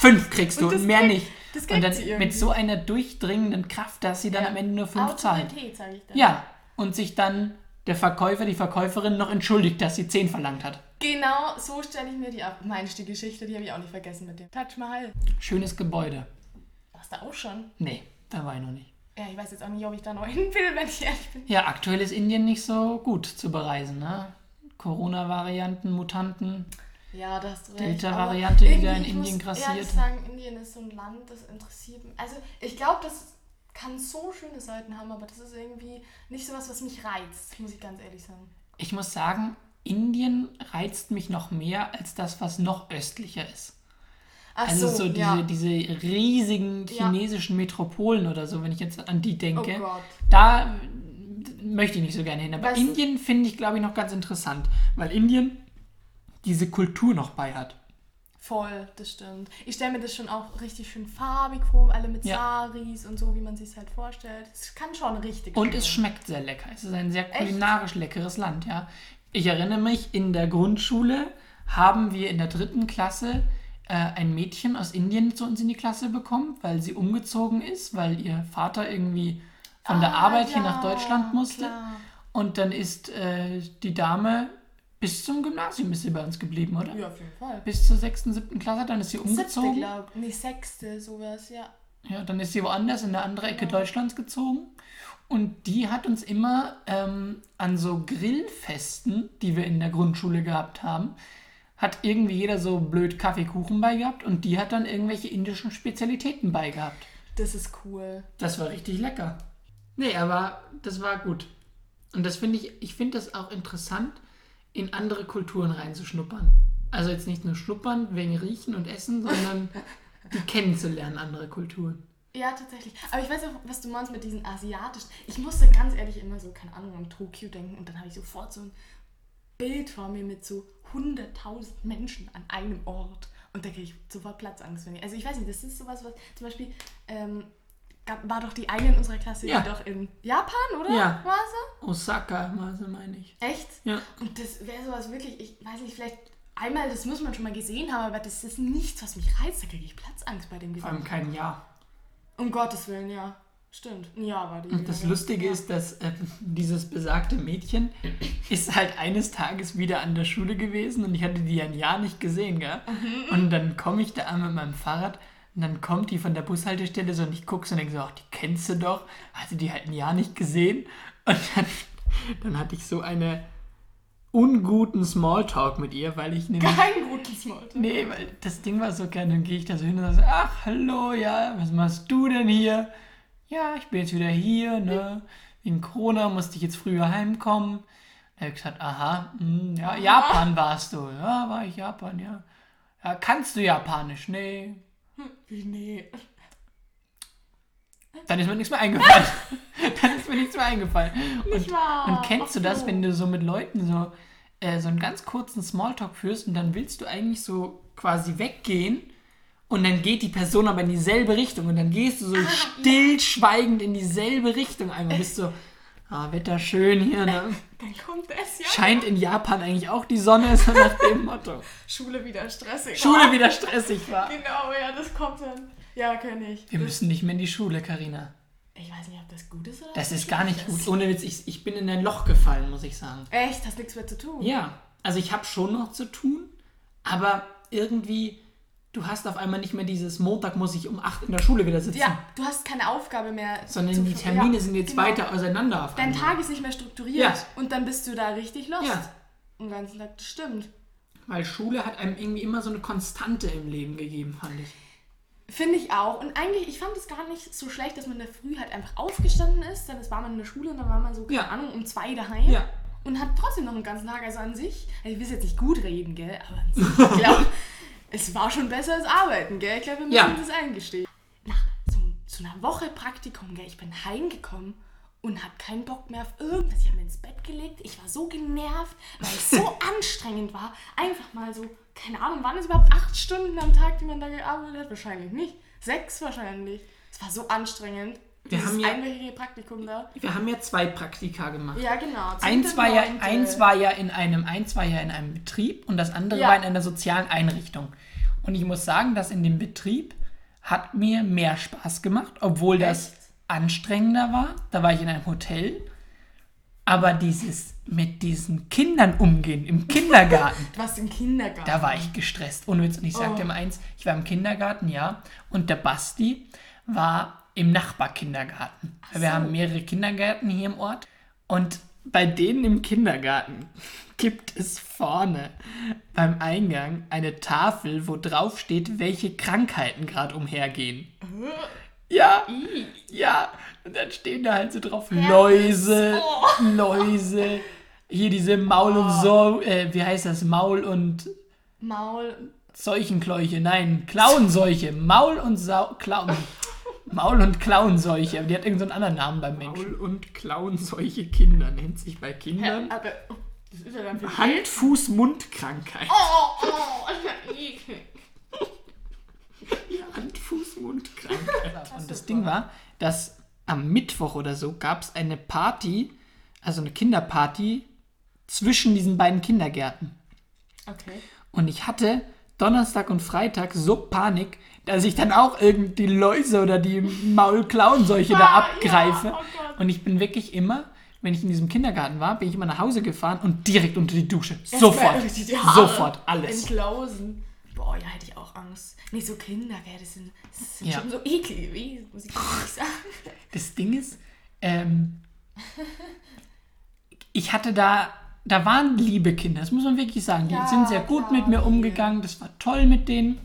5 kriegst du
Und
und mehr
kriegt-
nicht.
Das
und dann mit so einer durchdringenden Kraft, dass sie dann
Ja.
am Ende nur 5 zahlt.
Autorität, sage ich dann.
Ja, und sich dann der Verkäufer, die Verkäuferin noch entschuldigt, dass sie 10 verlangt hat.
Genau, so stelle ich mir die ab. Meinst du die Geschichte, die habe ich auch nicht vergessen mit dem Taj Mahal.
Schönes Gebäude.
Warst du auch schon?
Nee, da war ich noch nicht.
Ja, ich weiß jetzt auch nicht, ob ich da noch hin will, wenn ich ehrlich bin.
Ja, aktuell ist Indien nicht so gut zu bereisen, ne? Corona-Varianten, Mutanten.
Ja, das hast du recht.
Delta-Variante, die da in
ich
Indien
muss
grassiert.
ehrlich sagen, Indien ist so ein Land, das interessiert mich. Also, ich glaube, das kann so schöne Seiten haben, aber das ist irgendwie nicht so was, was mich reizt, muss ich ganz ehrlich sagen.
Ich muss sagen, Indien reizt mich noch mehr als das, was noch östlicher ist.
Ach
Also
so,
so diese,
ja.
diese riesigen
Ja.
chinesischen Metropolen oder so, wenn ich jetzt an die
Oh
denke,
Gott.
da möchte ich nicht so gerne hin. Aber
Was-
Indien finde ich, glaube ich, noch ganz interessant, weil Indien diese Kultur noch bei hat.
Voll, das stimmt. Ich stelle mir das schon auch richtig schön farbig vor, alle mit
Ja.
Saris und so, wie man sich halt vorstellt. Es kann schon richtig
Und
schön
es schmeckt sehr lecker. Es ist ein sehr kulinarisch leckeres Land, ja. Ich erinnere mich, in der Grundschule haben wir in der dritten Klasse äh, ein Mädchen aus Indien zu uns in die Klasse bekommen, weil sie umgezogen ist, weil ihr Vater irgendwie von der
Ah,
Arbeit hier
ja,
nach Deutschland musste.
klar.
Und dann ist äh, die Dame bis zum Gymnasium ist sie bei uns geblieben, oder?
Ja, auf jeden Fall.
Bis zur sechsten, siebten Klasse, dann ist sie
Siebte,
umgezogen.
glaub Nee, sechste, sowas, ja.
Ja, dann ist sie woanders in der andere Ecke Deutschlands gezogen. Und die hat uns immer ähm, an so Grillfesten, die wir in der Grundschule gehabt haben, hat irgendwie jeder so blöd Kaffeekuchen bei gehabt und die hat dann irgendwelche indischen Spezialitäten bei gehabt.
Das ist cool.
Das war richtig lecker. Nee, aber das war gut. Und das finde ich, ich finde das auch interessant, in andere Kulturen reinzuschnuppern. Also jetzt nicht nur schnuppern wegen Riechen und Essen, sondern die kennenzulernen, andere Kulturen.
Ja, tatsächlich. Aber ich weiß auch, was du meinst mit diesen asiatischen. Ich musste ganz ehrlich immer so, keine Ahnung, an Tokio denken und dann habe ich sofort so ein Bild vor mir mit so 100.000 Menschen an einem Ort. Und da kriege ich sofort Platzangst. Wenn ich, also ich weiß nicht, das ist sowas, was zum Beispiel ähm, gab, war doch die eine in unserer Klasse,
Ja.
die doch in Japan, oder?
Ja.
War sie?
Osaka, also meine ich.
Echt?
Ja.
Und das wäre sowas wirklich, ich weiß nicht, vielleicht einmal, das muss man schon mal gesehen haben, aber das ist nichts, was mich reizt. Da kriege ich Platzangst bei dem
Vor allem kein Jahr.
Um Gottes Willen, ja. Stimmt. Ja, war die.
Und das
ja,
Lustige
ja.
ist, dass äh, dieses besagte Mädchen ist halt eines Tages wieder an der Schule gewesen und ich hatte die ein Jahr nicht gesehen, gell?
Mhm.
Und dann komme ich da an mit meinem Fahrrad und dann kommt die von der Bushaltestelle so und ich gucke so und denke so, ach, die kennst du doch. Hatte die halt ein Jahr nicht gesehen. Und dann, dann hatte ich so eine unguten Smalltalk mit ihr, weil ich nämlich...
Kein gutes Smalltalk.
Nee, weil das Ding war so geil. Dann gehe ich da so hin und sage, ach, hallo, ja, was machst du denn hier? Ja, ich bin jetzt wieder hier, ne? Wegen Corona musste ich jetzt früher heimkommen. Da habe ich gesagt, aha, hm, ja, Japan warst du. Ja, war ich Japan, ja. Ja, kannst du Japanisch? Nee.
Wie nee.
Dann ist mir nichts mehr eingefallen. Dann ist mir nichts mehr eingefallen.
Nicht
Und,
wahr?
und kennst du das, wenn du so mit Leuten so, äh, so einen ganz kurzen Smalltalk führst und dann willst du eigentlich so quasi weggehen und dann geht die Person aber in dieselbe Richtung und dann gehst du so stillschweigend in dieselbe Richtung einmal. Bist so, ah, Wetter schön hier, ne?
Dann kommt es ja.
Scheint in Japan eigentlich auch die Sonne, so nach dem Motto.
Schule wieder stressig.
Schule wieder stressig war.
Genau, ja, das kommt dann. Ja, kenn ich.
Wir müssen nicht mehr in die Schule, Karina.
Ich weiß nicht, ob das gut ist oder
Das ist gar nicht gut. Ohne Witz, ich, ich bin in ein Loch gefallen, muss ich sagen.
Echt? Hast nichts mehr zu tun?
Ja, also ich habe schon noch zu tun, aber irgendwie, du hast auf einmal nicht mehr dieses Montag muss ich um 8 in der Schule wieder sitzen.
Ja, du hast keine Aufgabe mehr.
Sondern die Termine
ja,
sind jetzt
genau.
weiter auseinander
Dein
einmal.
Tag ist nicht mehr strukturiert
Ja.
und dann bist du da richtig lost.
Ja.
Den ganzen Tag, das stimmt.
Weil Schule hat einem irgendwie immer so eine Konstante im Leben gegeben, fand ich.
Finde ich auch. Und eigentlich, ich fand es gar nicht so schlecht, dass man in der Früh halt einfach aufgestanden ist. Dann war man in der Schule und dann war man so, keine
Ja.
Ahnung, um zwei daheim.
Ja.
Und hat trotzdem noch einen ganzen Tag. Also an sich, ich will es jetzt nicht gut reden, gell? Aber ich glaube, es war schon besser als arbeiten, gell? Ich glaube, wir müssen
Ja.
das eingestehen. Nach so, so einer Woche Praktikum, gell? Ich bin heimgekommen und hatte keinen Bock mehr auf irgendwas. Ich habe mich ins Bett gelegt. Ich war so genervt, weil es so anstrengend war. Einfach mal so, keine Ahnung, waren es überhaupt acht Stunden am Tag, die man da gearbeitet hat? Wahrscheinlich nicht. Sechs wahrscheinlich. Es war so anstrengend.
Wir
Dieses
haben ja-
einwöchige Praktikum da.
Wir haben ja zwei Praktika gemacht.
Ja, genau.
Eins war, ja, eins war ja in einem, eins war ja in einem Betrieb und das andere
Ja.
war in einer sozialen Einrichtung. Und ich muss sagen, dass in dem Betrieb hat mir mehr Spaß gemacht, obwohl das
Echt?
anstrengender war. Da war ich in einem Hotel. Aber dieses mit diesen Kindern umgehen im Kindergarten,
Du warst im Kindergarten.
da war ich gestresst. Ohne Witz. Und ich sag
Oh.
dir mal eins, ich war im Kindergarten, ja. Und der Basti war im Nachbarkindergarten. Weil Wir
so.
haben mehrere Kindergärten hier im Ort. Und bei denen im Kindergarten gibt es vorne beim Eingang eine Tafel, wo drauf steht, welche Krankheiten gerade umhergehen. Ja, ja. Und dann stehen da halt so drauf Läuse, Läuse. Hier diese Maul und so, äh, wie heißt das? Maul und
Maul.
Seuchenkläuche, nein, Klauenseuche. Maul und Sau Klauen. Maul- und Klauenseuche. Aber die hat irgendeinen so einen anderen Namen beim Menschen. Maul- und Klauenseuche Kinder nennt sich bei Kindern.
Aber oh, das ist ja dann für
Hand, Fuß, Mundkrankheit.
Oh, oh, eklig.
Hand, Fuß, Mundkrankheit. Und das Ding war, dass am Mittwoch oder so gab es eine Party, also eine Kinderparty zwischen diesen beiden Kindergärten.
Okay.
Und ich hatte Donnerstag und Freitag so Panik, dass ich dann auch irgendwie die Läuse oder die Maulklauenseuche da
Ah,
abgreife.
ja, oh
und ich bin wirklich immer, wenn ich in diesem Kindergarten war, bin ich immer nach Hause gefahren und direkt unter die Dusche. Sofort.
Die Haare
Sofort. Alles.
Entlausen. Boah, ja, hätte ich auch Angst. Nee, so Kinder, gell, das sind, das sind
Ja.
schon so Wesen, muss ich ehrlich sagen.
Das Ding ist, ähm, ich hatte da, da waren liebe Kinder, das muss man wirklich sagen. Die
Ja,
sind sehr gut
klar,
mit mir
okay.
umgegangen, das war toll mit denen.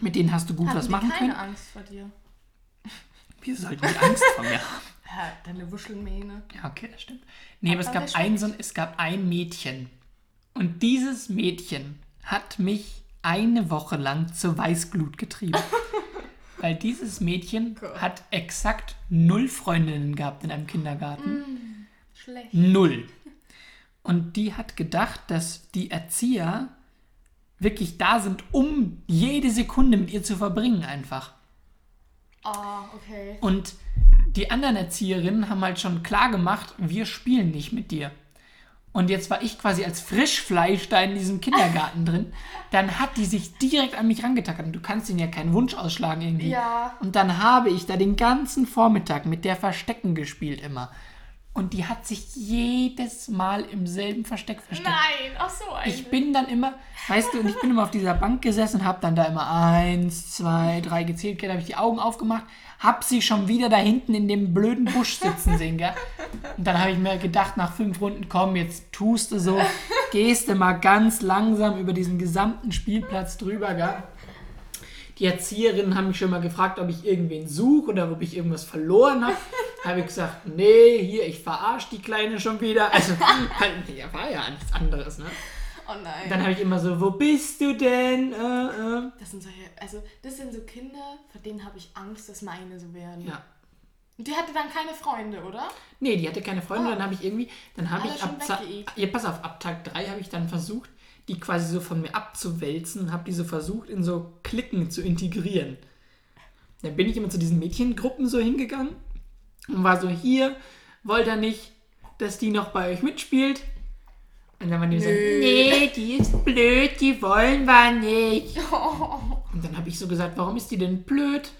Mit denen hast du gut
Hatten
was machen
keine
können.
Angst vor dir.
Wir sollten die Angst vor mir haben.
Ja, deine Wuschelmähne.
Ja, okay, das stimmt. Nee, aber es
Aber
gab,
wer
ein, so es gab ein Mädchen. Und dieses Mädchen hat mich eine Woche lang zur Weißglut getrieben. Weil dieses Mädchen
Gott.
hat exakt null Freundinnen gehabt in einem Kindergarten.
Schlecht.
Null. Und die hat gedacht, dass die Erzieher wirklich da sind, um jede Sekunde mit ihr zu verbringen einfach.
Ah, okay.
Und die anderen Erzieherinnen haben halt schon klar gemacht, wir spielen nicht mit dir. und jetzt war ich quasi als Frischfleisch da in diesem Kindergarten drin, dann hat die sich direkt an mich rangetackert. Und du kannst ihnen ja keinen Wunsch ausschlagen irgendwie.
Ja.
Und dann habe ich da den ganzen Vormittag mit der Verstecken gespielt immer. Und die hat sich jedes Mal im selben Versteck versteckt.
Nein, ach so ein.
Ich bin dann immer, weißt du, und ich bin immer auf dieser Bank gesessen, habe dann da immer eins, zwei, drei gezählt, dann habe ich die Augen aufgemacht, hab sie schon wieder da hinten in dem blöden Busch sitzen sehen, gell? Und dann habe ich mir gedacht, nach fünf Runden, komm, jetzt tust du so, gehst du mal ganz langsam über diesen gesamten Spielplatz drüber, gell? Die Erzieherinnen haben mich schon mal gefragt, ob ich irgendwen suche oder ob ich irgendwas verloren habe. habe ich gesagt, nee, hier, ich verarsche die Kleine schon wieder. Also, halt, ja, war ja nichts anderes, ne?
oh nein.
Dann habe ich immer so, wo bist du denn? Äh, äh.
das sind solche, also das sind so Kinder, vor denen habe ich Angst, dass meine so werden.
Ja.
Und die hatte dann keine Freunde, oder?
Nee, die hatte keine Freunde.
Oh.
Dann habe ich irgendwie, dann habe ich ab, ja, pass auf, ab Tag 3 habe ich dann versucht, die quasi so von mir abzuwälzen, habe die so versucht, in so Klicken zu integrieren. Dann bin ich immer zu diesen Mädchengruppen so hingegangen und war so, hier, wollt ihr nicht, dass die noch bei euch mitspielt? Und dann waren die so,
Nö.
nee, die ist blöd, die wollen wir nicht. Und dann habe ich so gesagt, warum ist die denn blöd?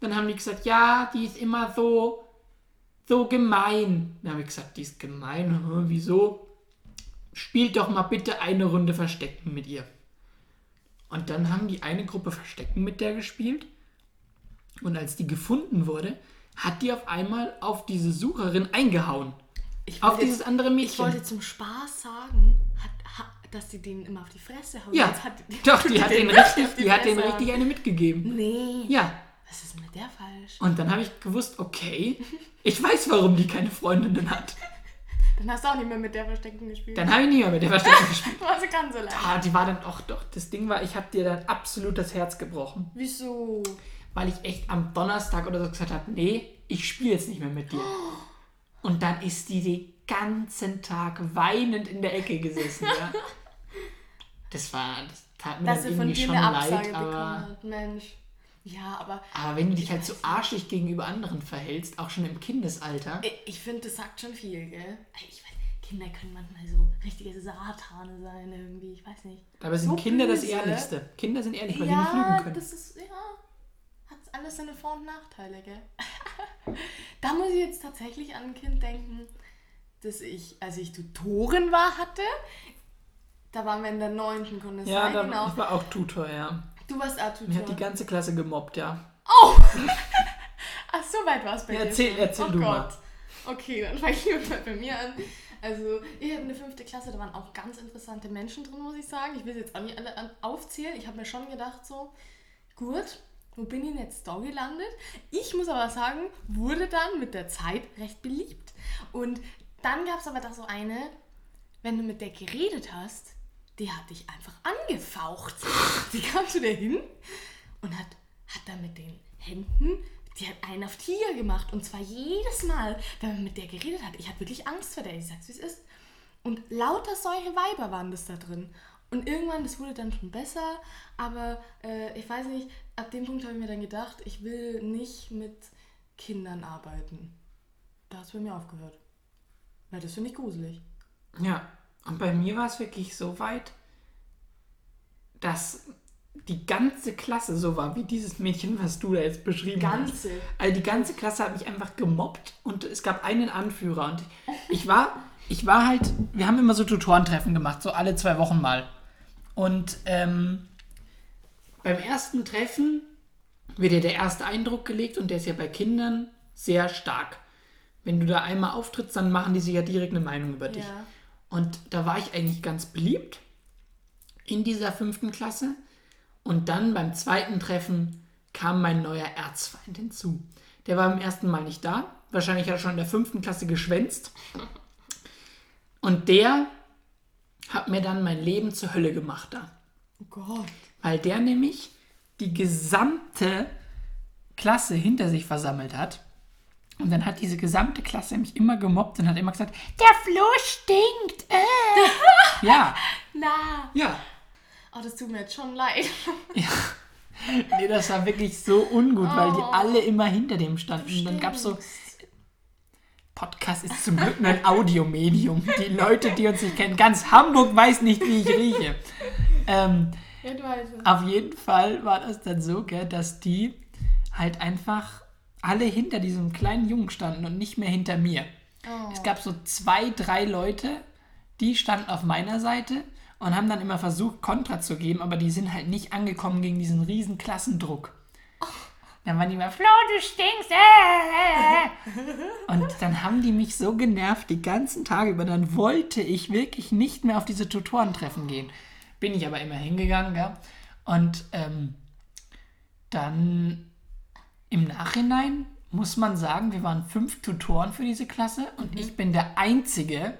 Dann haben die gesagt, ja, die ist immer so, so gemein. Dann habe ich gesagt, die ist gemein. Hm, Wieso? Spielt doch mal bitte eine Runde Verstecken mit ihr. Und dann haben die eine Gruppe Verstecken mit der gespielt. Und als die gefunden wurde, hat die auf einmal auf diese Sucherin eingehauen.
Ich
Auf
wollte
dieses
jetzt-
andere
Ich
Mädchen.
wollte zum Spaß sagen, hat, hat, dass sie den immer auf die Fresse hauen.
Ja,
Jetzt hat die-
doch, die hat den richtig,
die
die hat den richtig eine mitgegeben.
Nee.
Ja,
Was ist mit der falsch?
und dann habe ich gewusst, okay, ich weiß, warum die keine Freundinnen hat.
Dann hast du auch nicht mehr mit der Verstecken gespielt.
Dann habe ich nie mehr mit der Verstecken gespielt.
war sie ganz allein.
Ah, die war dann auch doch. Das Ding war, ich habe dir dann absolut das Herz gebrochen.
Wieso?
Weil ich echt am Donnerstag oder so gesagt habe, nee, ich spiele jetzt nicht mehr mit dir. Und dann ist die den ganzen Tag weinend in der Ecke gesessen. Ja? Das war, das tat mir
Dass
dann irgendwie
dir
schon leid. Aber,
hat. Mensch. Ja, aber
aber wenn du dich halt so arschig gegenüber anderen verhältst, auch schon im Kindesalter,
ich, ich finde, das sagt schon viel, gell? Ich weiß, Kinder können manchmal so richtige Satane sein irgendwie. Ich weiß nicht.
dabei sind
so
Kinder das
böse.
Ehrlichste. Kinder sind ehrlich, weil sie nicht lügen
Ja,
können.
das ist, ja, hat alles seine Vor- und Nachteile, gell? da muss ich jetzt tatsächlich an ein Kind denken, das ich, als ich Tutorin war, hatte. Da waren wir in der neunten, es
ja, da,
genau.
ich war auch Tutor, ja.
Du warst auch
Mich hat die ganze Klasse gemobbt, ja.
Ach, so weit war es bei
Ja,
dir.
erzähl- erzähl
oh
du mal.
Gott. Okay, dann fange ich mal bei mir an. Also, ich habe eine fünfte Klasse, da waren auch ganz interessante Menschen drin, muss ich sagen. Ich will sie jetzt auch nicht alle aufzählen. Ich habe mir schon gedacht, so, gut, wo bin ich denn jetzt da gelandet? Ich muss aber sagen, wurde dann mit der Zeit recht beliebt. Und dann gab es aber da so eine, wenn du mit der geredet hast, die hat dich einfach angefaucht. Die kam zu dir hin und hat, hat dann mit den Händen, die hat einen auf Tiger gemacht. Und zwar jedes Mal, wenn man mit der geredet hat. Ich hatte wirklich Angst vor der. Ich sag's, wie es ist. Und lauter solche Weiber waren das da drin. Und irgendwann, das wurde dann schon besser, aber äh, ich weiß nicht, ab dem Punkt habe ich mir dann gedacht, ich will nicht mit Kindern arbeiten. Da hat es bei mir aufgehört. Weil das finde ich gruselig.
Ja, und bei mir war es wirklich so weit, dass die ganze Klasse so war wie dieses Mädchen, was du da jetzt beschrieben hast.
Ganze.
Also die ganze Klasse hat mich einfach gemobbt und es gab einen Anführer und ich war, ich war halt, wir haben immer so Tutorentreffen gemacht, so alle zwei Wochen mal. Und ähm, beim ersten Treffen wird ja der erste Eindruck gelegt und der ist ja bei Kindern sehr stark. Wenn du da einmal auftrittst, dann machen die sich ja direkt eine Meinung über dich.
Ja.
Und da war ich eigentlich ganz beliebt in dieser fünften Klasse. Und dann beim zweiten Treffen kam mein neuer Erzfeind hinzu. Der war beim ersten Mal nicht da. Wahrscheinlich hat er schon in der fünften Klasse geschwänzt. Und der hat mir dann mein Leben zur Hölle gemacht da.
Oh Gott.
Weil der nämlich die gesamte Klasse hinter sich versammelt hat. Und dann hat diese gesamte Klasse mich immer gemobbt und hat immer gesagt, der Flo stinkt. Äh. ja,
Na.
ja.
Oh, das tut mir jetzt schon leid.
Nee, das war wirklich so ungut, weil die
Oh.
alle immer hinter dem standen. Und dann gab es so Podcast ist zum Glück nur ein Audiomedium. Die Leute, die uns nicht kennen, ganz Hamburg weiß nicht, wie ich rieche. Ähm,
Ja, du weißt es.
auf jeden Fall war das dann so, gell, dass die halt einfach alle hinter diesem kleinen Jungen standen und nicht mehr hinter mir.
Oh.
Es gab so zwei, drei Leute, die standen auf meiner Seite und haben dann immer versucht, Kontra zu geben, aber die sind halt nicht angekommen gegen diesen riesen Klassendruck. Dann waren die immer, Flo, du stinkst. Äh, äh. Und dann haben die mich so genervt die ganzen Tage über. Dann wollte ich wirklich nicht mehr auf diese Tutorentreffen gehen. Bin ich aber immer hingegangen, gell? Und ähm, dann im Nachhinein muss man sagen, wir waren fünf Tutoren für diese Klasse und ich bin der Einzige,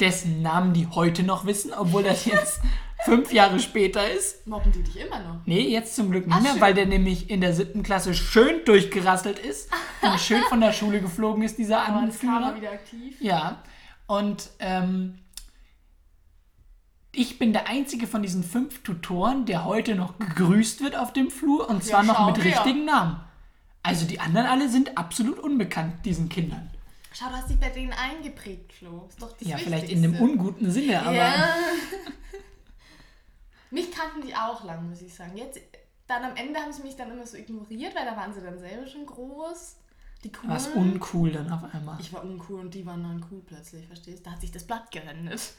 dessen Namen die heute noch wissen, obwohl das jetzt fünf Jahre später ist.
Mobben die dich immer noch?
Nee, jetzt zum Glück nicht
Ach,
mehr,
schön.
weil der nämlich in der siebten Klasse schön durchgerasselt ist und schön von der Schule geflogen ist, dieser
Aber das kam
Anführer.
er wieder aktiv.
Ja, und ähm, ich bin der einzige von diesen fünf Tutoren, der heute noch gegrüßt wird auf dem Flur und zwar noch mit
her.
richtigen Namen. Also die anderen alle sind absolut unbekannt, diesen Kindern.
Schau, du hast dich bei denen eingeprägt, Flo. Ist doch das
Ja,
Wichtigste.
vielleicht in einem unguten Sinne, aber
Ja. mich kannten die auch lang, muss ich sagen. Jetzt, dann am Ende haben sie mich dann immer so ignoriert, weil da waren sie dann selber schon groß. Die coolen.
war es uncool dann auf einmal.
ich war uncool und die waren dann cool plötzlich, verstehst? Da hat sich das Blatt gewendet.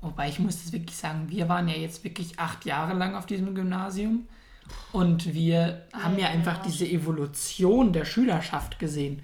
Wobei ich muss das wirklich sagen, wir waren ja jetzt wirklich acht Jahre lang auf diesem Gymnasium und wir haben ja einfach diese Evolution der Schülerschaft gesehen.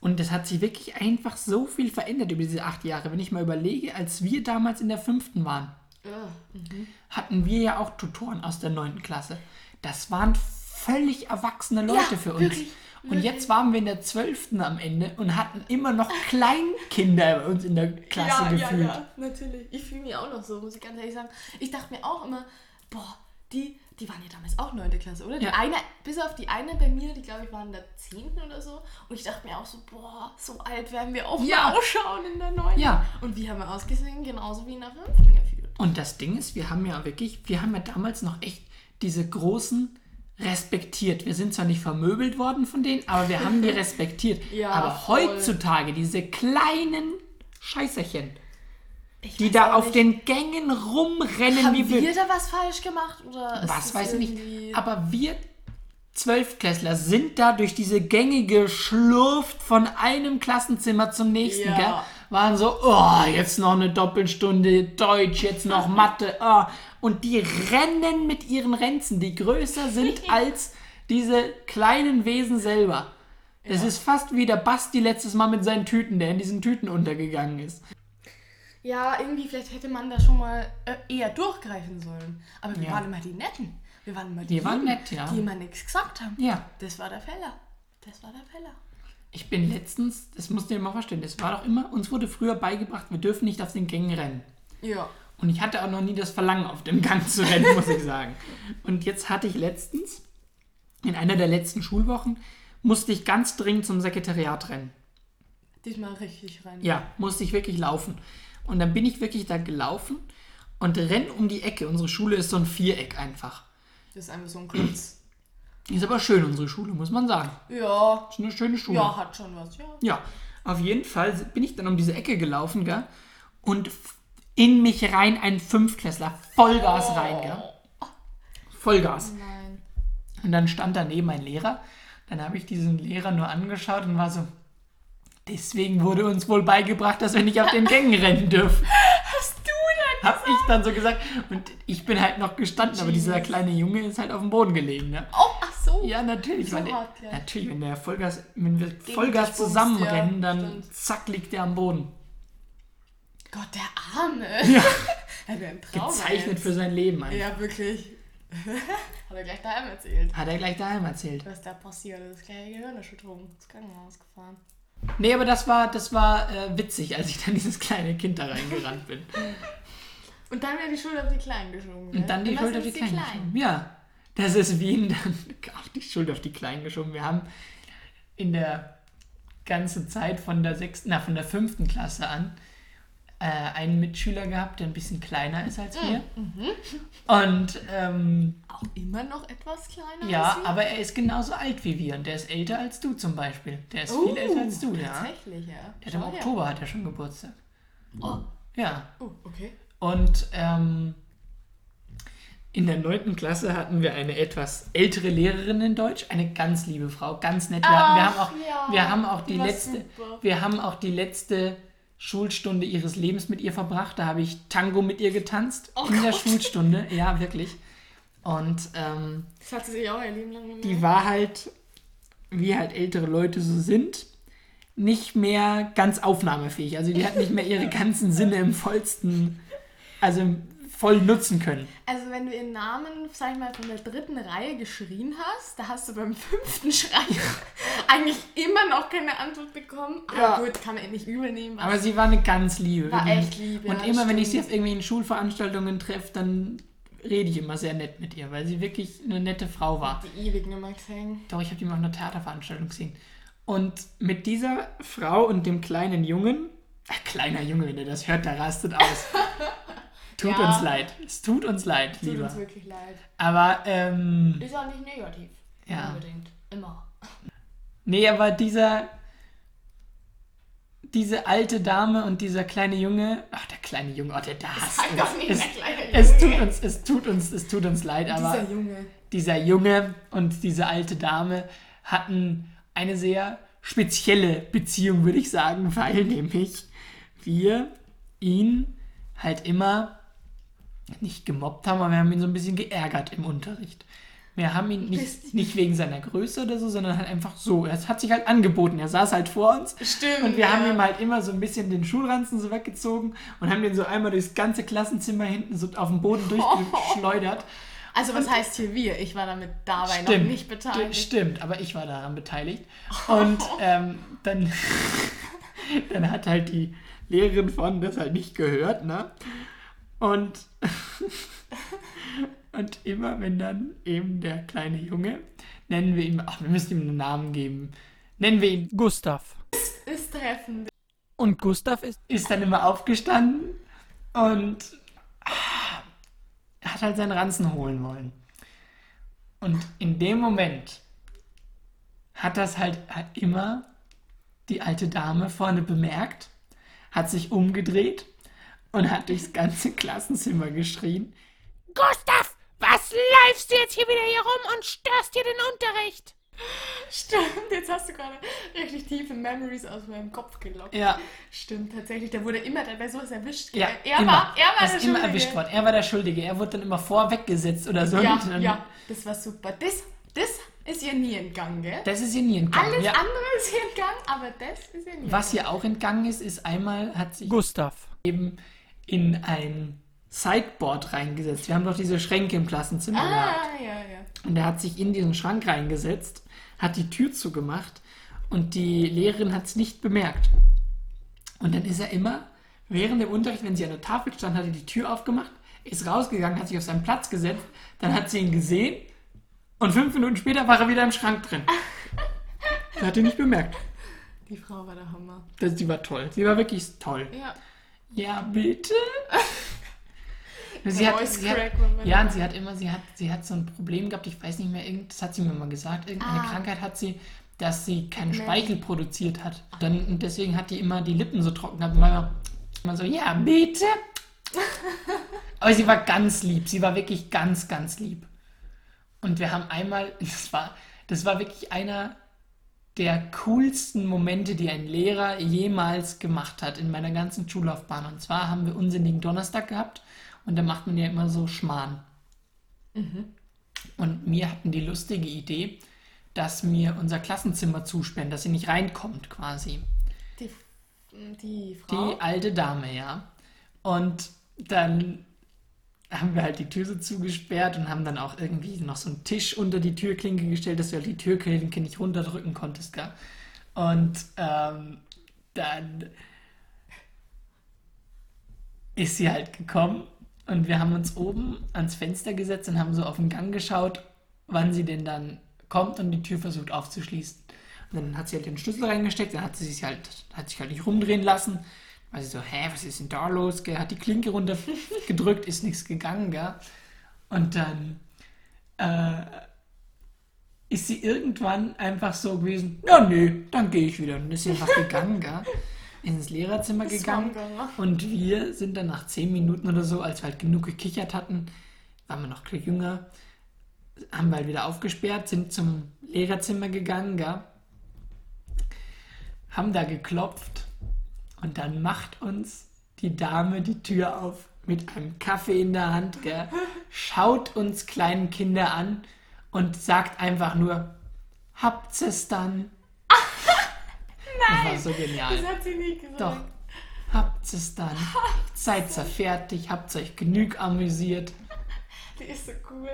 Und es hat sich wirklich einfach so viel verändert über diese acht Jahre. Wenn ich mal überlege, als wir damals in der fünften waren,
Ugh.
hatten wir ja auch Tutoren aus der neunten Klasse. Das waren völlig erwachsene Leute
Ja,
für uns.
wirklich,
Und jetzt waren wir in der zwölften am Ende und hatten immer noch Kleinkinder bei uns in der Klasse
ja,
gefühlt.
Ja, ja, natürlich. Ich fühle mich auch noch so, muss ich ganz ehrlich sagen. Ich dachte mir auch immer, boah, die, die waren ja damals auch 9. Klasse, oder? Die
Ja.
eine, bis auf die eine bei mir, die glaube ich waren in der 10. oder so. Und ich dachte mir auch so, boah, so alt werden wir auch
Ja.
mal ausschauen in der 9.
Ja.
Und wie haben wir ausgesehen? Genauso wie in der 5. gefühlt.
Und das Ding ist, wir haben ja wirklich, wir haben ja damals noch echt diese großen respektiert. Wir sind zwar nicht vermöbelt worden von denen, aber wir haben die respektiert.
Ja,
aber
voll.
heutzutage, diese kleinen Scheißerchen,
Ich
die da auf
nicht,
den Gängen rumrennen,
Haben
wie
wir
wir.
da was falsch gemacht? Oder
Was weiß ich nicht. Aber wir Zwölfklässler sind da durch diese Gänge geschlurft von einem Klassenzimmer zum nächsten,
Ja.
gell? Waren so, oh, jetzt noch eine Doppelstunde Deutsch, jetzt noch Mathe, oh. Und die rennen mit ihren Ränzen, die größer sind als diese kleinen Wesen selber. Das ist fast wie der Basti letztes Mal mit seinen Tüten, der in diesen Tüten untergegangen ist.
Ja, irgendwie, vielleicht hätte man da schon mal äh, eher durchgreifen sollen. Aber wir
Ja.
waren immer die Netten. Wir waren immer die,
Die waren nett, ja.
Die immer nichts gesagt haben.
Ja.
Das war der Feller. Das war der Feller.
Ich bin letztens, das musst du dir mal vorstellen, das war doch immer, uns wurde früher beigebracht, wir dürfen nicht auf den Gängen rennen.
Ja.
Und ich hatte auch noch nie das Verlangen, auf dem Gang zu rennen, muss ich sagen. Und jetzt hatte ich letztens, in einer der letzten Schulwochen, musste ich ganz dringend zum Sekretariat rennen.
Diesmal richtig rein.
Ja, musste ich wirklich laufen. Und dann bin ich wirklich da gelaufen und renn um die Ecke. Unsere Schule ist so ein Viereck einfach.
Das ist einfach so ein Klotz.
Ist aber schön, unsere Schule, muss man sagen.
ja.
Ist eine schöne Schule.
Ja, hat schon was. Ja.
Ja, auf jeden Fall bin ich dann um diese Ecke gelaufen, gell? Und in mich rein ein Fünftklässler. Vollgas rein, gell? Vollgas.
Nein.
Und dann stand daneben ein Lehrer. Dann habe ich diesen Lehrer nur angeschaut und war so, deswegen wurde uns wohl beigebracht, dass wir nicht auf den Gängen rennen dürfen.
Hast du denn?
Hab ich dann so gesagt. Und ich bin halt noch gestanden, aber dieser
Jesus.
kleine Junge ist halt auf dem Boden gelegen, ne?
Oh, ach so.
Ja, natürlich.
So
der,
hart, ja.
natürlich, wenn der Vollgas, wenn wir Vollgas
dich bumst,
zusammenrennen,
ja,
dann
stimmt.
zack liegt der am Boden.
Gott, der Arme.
Ja.
Er wäre ein Traum.
Gezeichnet
jetzt.
für sein Leben. einfach.
Ja, wirklich. Hat er gleich daheim erzählt.
Hat er gleich daheim erzählt.
Was da passiert ist. Gleich Gehirnerschütterung. ins Krankenhaus gefahren.
Nee, aber das war, das war äh, witzig, als ich dann dieses kleine Kind da reingerannt bin.
Und dann wieder die Schuld auf die Kleinen geschoben.
Und dann die
Immer
Schuld auf die
sind's
Kleinen geschoben. Ja, das ist wie in dann auch die Schuld auf die Kleinen geschoben. Wir haben in der ganzen Zeit von der sechsten, na, von der fünften Klasse an, äh, einen Mitschüler gehabt, der ein bisschen kleiner ist als wir.
Mhm.
Und ähm,
Auch immer noch etwas kleiner
ja, aber er ist genauso alt wie wir und der ist älter als du zum Beispiel. Der ist viel
Uh,
älter als du, ja.
Tatsächlich, ja.
Der hat im. Oktober hat er schon Geburtstag.
Oh,
Ja.
oh, okay.
Und ähm, in der 9. Klasse hatten wir eine etwas ältere Lehrerin in Deutsch, eine ganz liebe Frau, ganz nett. Wir, hatten- wir, haben, auch,
ja,
wir haben auch die letzte,
super.
wir haben auch die letzte Schulstunde ihres Lebens mit ihr verbracht. Da habe ich Tango mit ihr getanzt
Oh
in der
Gott.
Schulstunde, ja wirklich. Und ähm,
Das hat sie sich auch ihr Leben lang gemerkt.
die war halt, wie halt ältere Leute so sind, nicht mehr ganz aufnahmefähig. Also die hat nicht mehr ihre ganzen Sinne im vollsten, also voll nutzen können.
Also wenn du ihren Namen, sag ich mal, von der dritten Reihe geschrien hast, da hast du beim fünften Schreien eigentlich immer noch keine Antwort bekommen. Aber
Ja.
gut, kann man ihr nicht übel nehmen.
Aber sie war eine ganz liebe.
War
wirklich.
echt lieb,
Und
ja,
immer wenn ich sie
stimmt.
auf irgendwelchen Schulveranstaltungen treffe, dann rede ich immer sehr nett mit ihr, weil sie wirklich eine nette Frau war.
die ewig nicht mehr gesehen.
Doch, ich habe die mal auf einer Theaterveranstaltung gesehen. Und mit dieser Frau und dem kleinen Jungen, ach, kleiner Junge, wenn er das hört, der rastet aus. Tut
Ja.
uns leid. Es tut uns leid,
Tut
lieber.
uns wirklich leid.
Aber, ähm,
Ist auch nicht negativ.
Ja.
Unbedingt. Immer.
nee, aber dieser, diese alte Dame und dieser kleine Junge, ach, der kleine Junge, oh, der da hasst
Sag doch nicht
es,
der kleine
es
Junge.
tut uns, es tut uns, es tut uns leid, aber
Dieser Junge.
dieser Junge und diese alte Dame hatten eine sehr spezielle Beziehung, würde ich sagen, weil nämlich wir ihn halt immer nicht gemobbt haben, aber wir haben ihn so ein bisschen geärgert im Unterricht. Wir haben ihn nicht, nicht wegen seiner Größe oder so, sondern halt einfach so. Es hat sich halt angeboten. Er saß halt vor uns
Stimmt.
und wir haben
ja.
ihm halt immer so ein bisschen den Schulranzen so weggezogen und haben den so einmal durchs ganze Klassenzimmer hinten so auf den Boden durchgeschleudert.
Also was heißt hier wir? Ich war damit dabei noch
Stimmt,
nicht beteiligt.
Stimmt, aber ich war daran beteiligt. Und ähm, dann, dann hat halt die Lehrerin von das halt nicht gehört, ne? Und, und immer wenn dann eben der kleine Junge, nennen wir ihn, ach, wir müssen ihm einen Namen geben, nennen wir ihn Gustav.
Ist treffend.
Und Gustav ist, ist dann immer aufgestanden und ah, hat halt seinen Ranzen holen wollen. Und in dem Moment hat das halt halt immer die alte Dame vorne bemerkt, hat sich umgedreht und hat durchs ganze Klassenzimmer geschrien: Gustav, was läufst du jetzt hier wieder hier rum und störst dir den Unterricht?
Stimmt, jetzt hast du gerade richtig tiefe Memories aus meinem Kopf gelockt.
Ja,
Stimmt, tatsächlich. Der wurde immer bei sowas erwischt.
ja,
er
immer.
war, er war
er
der
ist immer
Schuldige.
erwischt worden. Er war der Schuldige. Er wurde dann immer vorweggesetzt oder so.
Ja, ja, das war super. Das, das ist ihr nie entgangen, gell?
Das ist ihr nie entgangen.
Alles
ja.
andere ist ihr entgangen, aber das ist ihr nie
Was ihr auch entgangen ist, ist einmal hat sich
Gustav.
eben in ein Sideboard reingesetzt. Wir haben doch diese Schränke im Klassenzimmer gehabt.
Ah, ja, ja.
Und er hat sich in diesen Schrank reingesetzt, hat die Tür zugemacht und die Lehrerin hat es nicht bemerkt. Und dann ist er immer während dem Unterricht, wenn sie an der Tafel stand, hat er die Tür aufgemacht, ist rausgegangen, hat sich auf seinen Platz gesetzt, dann hat sie ihn gesehen und fünf Minuten später war er wieder im Schrank drin. Er hat ihn nicht bemerkt.
Die Frau war der Hammer.
Das, die war toll. Sie war wirklich toll.
Ja.
Ja, bitte. sie hat, sie hat, ja, und sie hat immer, sie hat, sie hat so ein Problem gehabt, ich weiß nicht mehr, das hat sie mir mal gesagt, irgendeine
Ah.
Krankheit hat sie, dass sie keinen. Speichel produziert hat. Dann, und deswegen hat die immer die Lippen so trocken gehabt. immer, immer so, ja, bitte. Aber sie war ganz lieb, sie war wirklich ganz, ganz lieb. Und wir haben einmal, das war, das war wirklich einer der coolsten Momente, die ein Lehrer jemals gemacht hat in meiner ganzen Schullaufbahn. Und zwar haben wir unsinnigen Donnerstag gehabt und da macht man ja immer so Schmarrn. Und wir hatten die lustige Idee, dass mir unser Klassenzimmer zusperren, dass sie nicht reinkommt quasi.
Die, die Frau.
Die alte Dame, ja. Und dann haben wir halt die Tür so zugesperrt und haben dann auch irgendwie noch so einen Tisch unter die Türklinke gestellt, dass du halt die Türklinke nicht runterdrücken konntest, gell? Und ähm, dann ist sie halt gekommen und wir haben uns oben ans Fenster gesetzt und haben so auf den Gang geschaut, wann sie denn dann kommt und die Tür versucht aufzuschließen. Und dann hat sie halt den Schlüssel reingesteckt, dann hat sie sich halt, hat sich halt nicht rumdrehen lassen, Sie so, hä, was ist denn da los? Gell? Hat die Klinke runtergedrückt, ist nichts gegangen, gell? Und dann äh, ist sie irgendwann einfach so gewesen, ja, nee, dann gehe ich wieder. Und ist sie einfach gegangen, gell? Ins Lehrerzimmer gegangen. Und wir sind dann nach zehn Minuten oder so, als wir halt genug gekichert hatten, waren wir noch jünger, haben wir halt wieder aufgesperrt, sind zum Lehrerzimmer gegangen, gell? haben da geklopft und dann macht uns die Dame die Tür auf mit einem Kaffee in der Hand, gell? schaut uns kleinen Kinder an und sagt einfach nur, habt's es dann? Nein! Das war so genial.
Das hat sie nie gesagt.
Doch. Habt es dann. Seid ihr fertig, habt euch genug amüsiert.
Die ist so cool.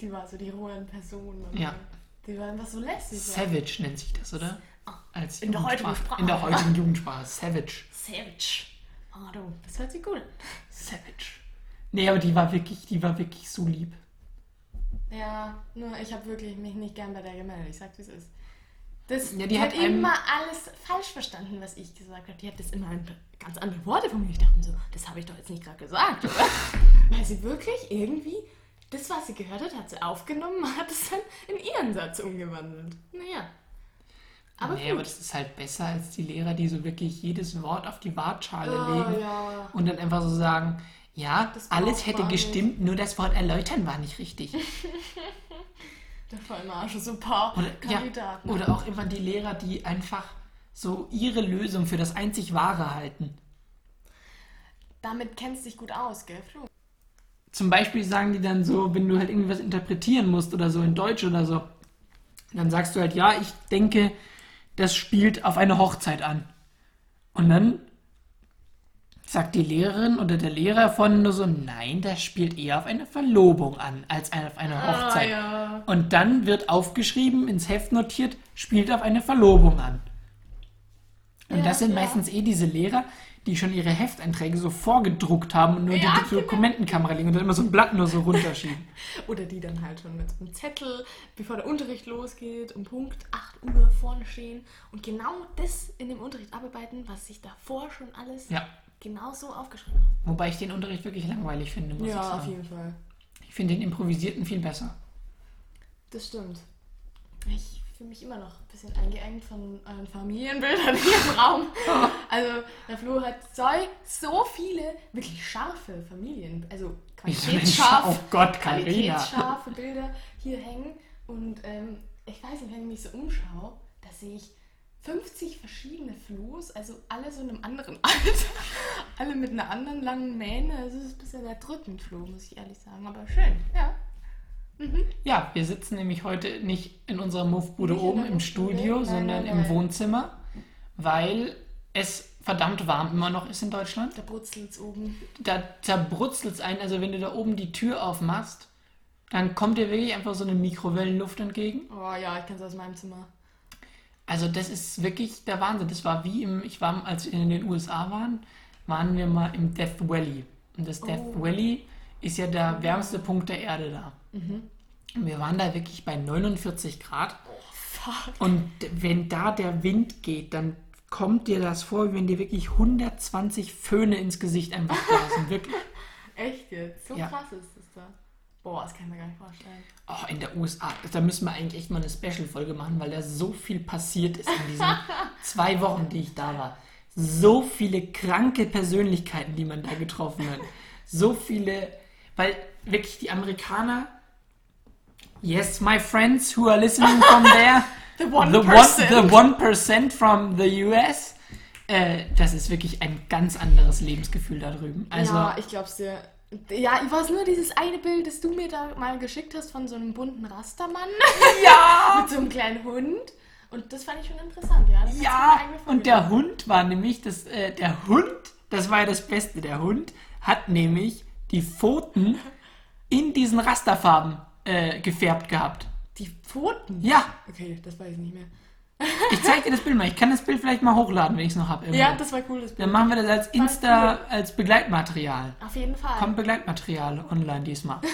Die war so die rohe Person.
Ja.
Die war einfach so lässig. ja.
Savage nennt sich das, oder? Als
In der heutigen. Sprache.
In der heutigen Jugendsprache. Savage.
Savage. Oh du, das hört sich gut an.
Savage. Nee, aber die war wirklich, die war wirklich so lieb.
Ja, nur ich habe wirklich mich nicht gern bei der gemeldet. Ich sag's wie es ist. Das,
Ja, die
die,
hat
hat, immer alles falsch verstanden, was ich gesagt habe. Die hat das immer in ganz andere Worte von mir. Ich dachte mir so, das habe ich doch jetzt nicht gerade gesagt, oder? Weil sie wirklich irgendwie, das, was sie gehört hat, hat sie aufgenommen, hat es dann in ihren Satz umgewandelt. Naja. Aber
nee, aber das ist halt besser als die Lehrer, die so wirklich jedes Wort auf die Waagschale
oh,
legen
ja.
und dann einfach so sagen, ja,
Das
alles hätte gestimmt, nur das Wort erläutern war nicht richtig.
Der Vollmarsch, so ein paar
Oder, ja,
Kandidaten.
oder auch immer die Lehrer, die einfach so ihre Lösung für das einzig Wahre halten.
Damit kennst du dich gut aus, gell, Flo?
Zum Beispiel sagen die dann so, wenn du halt irgendwas interpretieren musst oder so in Deutsch oder so, dann sagst du halt, ja, ich denke, das spielt auf eine Hochzeit an. Und dann sagt die Lehrerin oder der Lehrer von nur so, nein, das spielt eher auf eine Verlobung an, als auf eine Hochzeit.
Ah, ja.
Und dann wird aufgeschrieben, ins Heft notiert, spielt auf eine Verlobung an. Und
Ja,
das sind
ja.
meistens eh diese Lehrer, die schon ihre Hefteinträge so vorgedruckt haben und nur
Ja,
die Dokumentenkamera legen und dann immer so ein Blatt nur so runterschieben.
Oder die dann halt schon mit so einem Zettel, bevor der Unterricht losgeht, um Punkt 8 Uhr vorne stehen und genau das in dem Unterricht abarbeiten, was sich davor schon alles
ja.
genau so aufgeschrieben hat.
Wobei ich den Unterricht wirklich langweilig finde, muss ich sagen.
jeden Fall.
Ich finde den improvisierten viel besser.
Das stimmt. Ich fühle mich immer noch ein bisschen eingeengt von euren Familienbildern hier im Raum. Also, der Flo hat so, so viele wirklich scharfe Familien, also qualitätsscharf,
Oh Gott,
qualitätsscharfe Bilder hier hängen. Und ähm, ich weiß nicht, wenn ich mich so umschaue, da sehe ich 50 verschiedene Flo's, also alle so in einem anderen Alter, alle mit einer anderen langen Mähne. Also, es ist ein bisschen erdrückend, Flo, muss ich ehrlich sagen. Aber schön, ja.
Ja, wir sitzen nämlich heute nicht in unserer Muffbude oben im Studio,
nein,
sondern
nein,
im
nein.
Wohnzimmer, weil es verdammt warm immer noch ist in Deutschland.
Da brutzelt's oben.
Da zerbrutzelt es ein, also wenn du da oben die Tür aufmachst, dann kommt dir wirklich einfach so eine Mikrowellenluft entgegen.
Oh ja, ich kenn's aus meinem Zimmer.
Also das ist wirklich der Wahnsinn. Das war wie im, ich war, als wir in den USA waren, waren wir mal im Death Valley. Und das Death
Oh.
Valley ist ja der wärmste Punkt der Erde da. Und wir waren da wirklich bei 49 Grad.
Fuck.
Und wenn da der Wind geht, dann kommt dir das vor, wie wenn dir wirklich 120 Föhne ins Gesicht einfach blasen. Wirklich.
Echt jetzt? So
Ja.
krass ist das da. Boah, das kann ich mir gar nicht vorstellen.
Oh, in der USA, da müssen wir eigentlich echt mal eine Special-Folge machen, weil da so viel passiert ist in diesen zwei Wochen, die ich da war. So viele kranke Persönlichkeiten, die man da getroffen hat. So viele, weil wirklich die Amerikaner, yes, my friends who are listening from there,
The one
the, one,
percent.
the one percent from the US, äh, das ist wirklich ein ganz anderes Lebensgefühl da drüben. Also,
ja, ich glaub's dir. Ja, ich weiß nur dieses eine Bild, das du mir da mal geschickt hast von so einem bunten Rastermann
ja!
mit so einem kleinen Hund. Und das fand ich schon interessant, ja. Das
Ja, und der. Hund war nämlich, das, äh, der Hund, das war ja das Beste, der Hund hat nämlich die Pfoten in diesen Rasterfarben äh, gefärbt gehabt.
Die Pfoten?
Ja,
Okay, das weiß ich nicht mehr.
ich zeig dir das Bild mal. Ich kann das Bild vielleicht mal hochladen, wenn ich es noch habe.
Ja, das war cool, das Bild.
Dann machen wir das als Insta, als Begleitmaterial.
Auf jeden Fall.
Kommt Begleitmaterial online diesmal.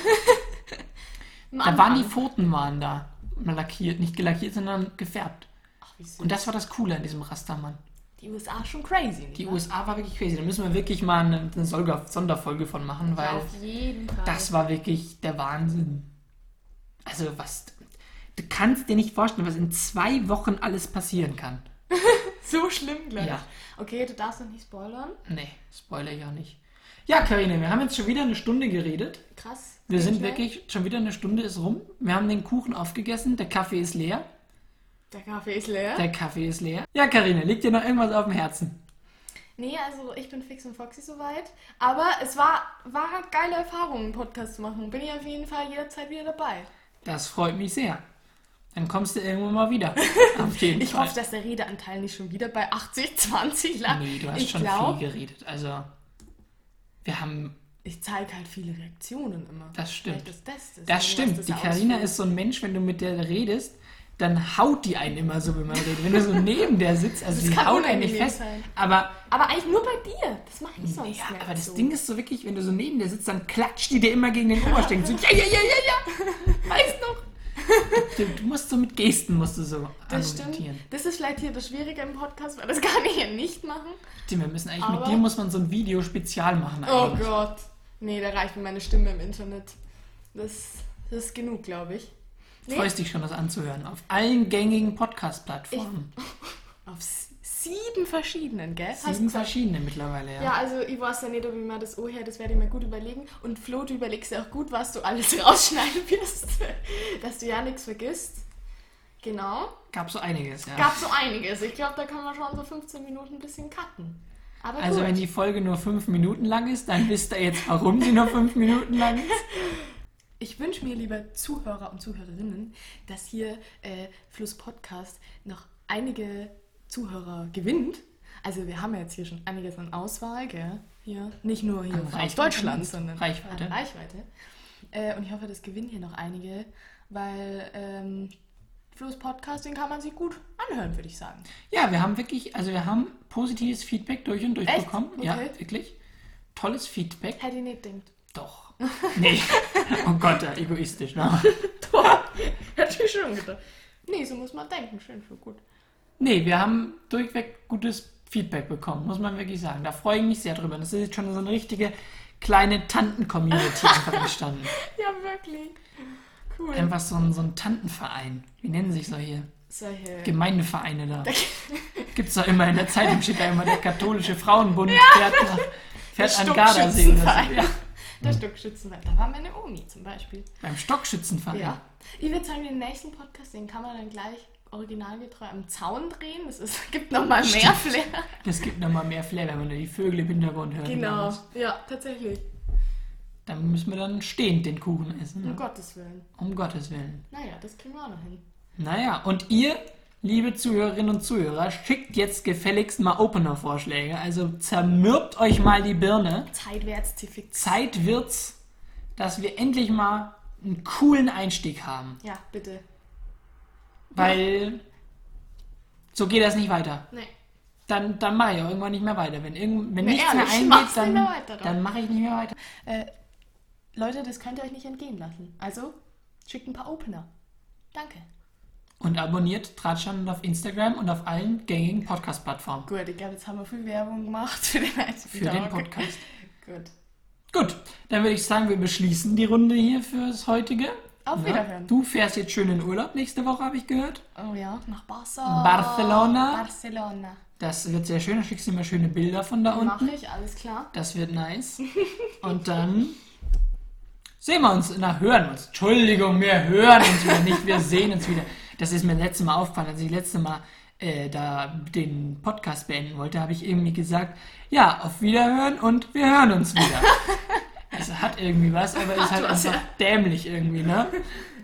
Da waren die. Pfoten waren da. Mal lackiert, nicht gelackiert, sondern gefärbt.
Ach, wie süß.
Und das war das Coole an diesem Rastermann.
Die USA schon crazy. Nicht
Die
wahr?
USA war wirklich crazy. Da müssen wir wirklich mal eine, eine Sonderfolge von machen, weil
Ja, auf jeden Fall.
das war wirklich der Wahnsinn. Also was... Du kannst dir nicht vorstellen, was in zwei Wochen alles passieren kann.
so schlimm gleich.
Ja.
Okay, du darfst noch nicht spoilern.
Nee, spoiler ich auch nicht. Ja, Karine, wir haben jetzt schon wieder eine Stunde geredet.
Krass.
Wir sind
schnell.
wirklich, schon wieder eine Stunde ist rum. Wir haben den Kuchen aufgegessen, der Kaffee ist leer.
Der Kaffee ist leer.
Der Kaffee ist leer. Ja, Karine, liegt dir noch irgendwas auf dem Herzen?
Nee, also ich bin fix und foxy soweit. Aber es war, war eine geile Erfahrung, einen Podcast zu machen. Bin ich auf jeden Fall jederzeit wieder dabei.
Das freut mich sehr. Dann kommst du irgendwann mal wieder.
Ich
Fall.
hoffe, dass der Redeanteil nicht schon wieder bei 80, 20 lag.
Nee, du hast
ich
schon
glaub,
viel geredet. Also, wir haben.
Ich zeige halt viele Reaktionen immer.
Das stimmt.
Das, deswegen,
Das
was
stimmt.
das
Die Karina ist so ein Mensch, wenn du mit der redest, dann haut die einen immer so, wenn man redet. Wenn du so neben der sitzt, also
Das
die haut einen nicht fest.
sein.
Aber
Aber eigentlich nur bei dir. Das mache ich sonst
Ja,
nicht
aber das
so.
Ding ist so wirklich, wenn du so neben der sitzt, dann klatscht die dir immer gegen den Oberstecken. So, ja, ja, ja, ja, ja.
Weiß noch.
Du, du musst so mit Gesten musst du so
Das stimmt. Das ist vielleicht hier das Schwierige im Podcast, weil das kann ich hier nicht machen.
Tim, wir müssen eigentlich
Aber-
mit dir muss man so ein Video-Spezial machen.
Oh
eigentlich.
Gott. Nee, da reicht mir meine Stimme im Internet. Das, das ist genug, glaube ich. Nee,
Freust dich schon, das anzuhören. Auf allen gängigen Podcast-Plattformen.
auf sieben verschiedenen, gell?
Sieben verschiedene mittlerweile, ja.
Ja, also ich weiß ja nicht, ob ich mir das her, das werde ich mir gut überlegen. Und Flo, du überlegst ja auch gut, was du alles rausschneiden wirst, dass du ja nichts vergisst. Genau.
Gab so einiges, ja.
Gab so einiges. Ich glaube, da kann man schon so 15 Minuten ein bisschen cutten. Aber
also
gut.
wenn die Folge nur fünf Minuten lang ist, dann wisst ihr jetzt, warum sie nur fünf Minuten lang ist.
Ich wünsche mir, liebe Zuhörer und Zuhörerinnen, dass hier äh, Fluss Podcast noch einige Zuhörer gewinnt. Also wir haben ja jetzt hier schon einiges an Auswahl, gell? Hier. Nicht nur hier aus Deutschland, sondern
Reichweite.
Reichweite. Äh, und ich hoffe, das gewinnen hier noch einige, weil ähm, Fluss Podcast, den kann man sich gut anhören, würde ich sagen.
Ja, wir haben wirklich, also wir haben positives Feedback durch und durch
Echt?
bekommen. Ja,
Okay.
wirklich. Tolles Feedback.
Hätte ich nicht gedacht.
Doch. Nee. Oh Gott, ja, egoistisch. Ne?
Boah, hätte ich schon gedacht. Nee, so muss man denken. Schön, für gut.
Nee, wir haben durchweg gutes Feedback bekommen, muss man wirklich sagen. Da freue ich mich sehr drüber. Das ist jetzt schon so eine richtige kleine Tanten-Community einfach entstanden.
Ja, wirklich. Cool.
Einfach so ein, so ein Tantenverein. Wie nennen sich solche
Solche.
Gemeindevereine da? Gibt's doch immer in der Zeitung, steht da immer der katholische Frauenbund fährt, nach, fährt an Gardasee. oder so. Ja,
Der Stockschützenverein. Da war meine Omi zum Beispiel.
beim Stockschützenverein.
Ja. Ich würde sagen, den nächsten Podcast, den kann man dann gleich originalgetreu am Zaun drehen. Das ist, gibt nochmal mehr. Flair.
Das gibt nochmal mehr Flair, wenn man da die Vögel im Hintergrund hört.
Genau. Ja, tatsächlich.
Dann müssen wir dann stehend den Kuchen essen.
Um
Ne?
Gottes Willen.
Um Gottes Willen.
Naja, das kriegen wir auch noch hin.
Naja, und ihr, liebe Zuhörerinnen und Zuhörer, schickt jetzt gefälligst mal Opener-Vorschläge. Also zermürbt euch mal die Birne.
Zeitwärtszifix.
Zeit wird's, dass wir endlich mal einen coolen Einstieg haben.
Ja, bitte.
Weil so geht das nicht weiter.
Nee.
Dann, dann mache ich auch irgendwann nicht mehr weiter. Wenn, irgend, wenn
Nee,
nichts
ehrlich,
mehr eingeht, dann,
mehr weiter,
dann mache ich nicht mehr weiter.
Äh, Leute, das könnt ihr euch nicht entgehen lassen. Also, schickt ein paar Opener. Danke.
Und abonniert Tratschand auf Instagram und auf allen gängigen Podcast-Plattformen
Gut, ich glaube, jetzt haben wir viel Werbung gemacht für den
für den
Tag.
Podcast.
Gut.
Gut, dann würde ich sagen, wir beschließen die Runde hier fürs heutige.
Auf Wiederhören.
Du fährst jetzt schön in Urlaub nächste Woche, habe ich gehört.
Oh ja, nach Barca.
Barcelona.
Barcelona.
Das wird sehr schön. Da schickst du mir schöne Bilder von da
Mache
unten.
ich, alles klar.
Das wird nice. Und dann sehen wir uns, na, hören uns. Entschuldigung, wir hören uns wieder nicht, wir sehen uns wieder. Das ist mir letztes Mal aufgefallen, als ich letzte Mal äh, da den Podcast beenden wollte, habe ich irgendwie gesagt, ja, auf Wiederhören und wir hören uns wieder. Also hat irgendwie was, aber ist halt einfach dämlich irgendwie, ne?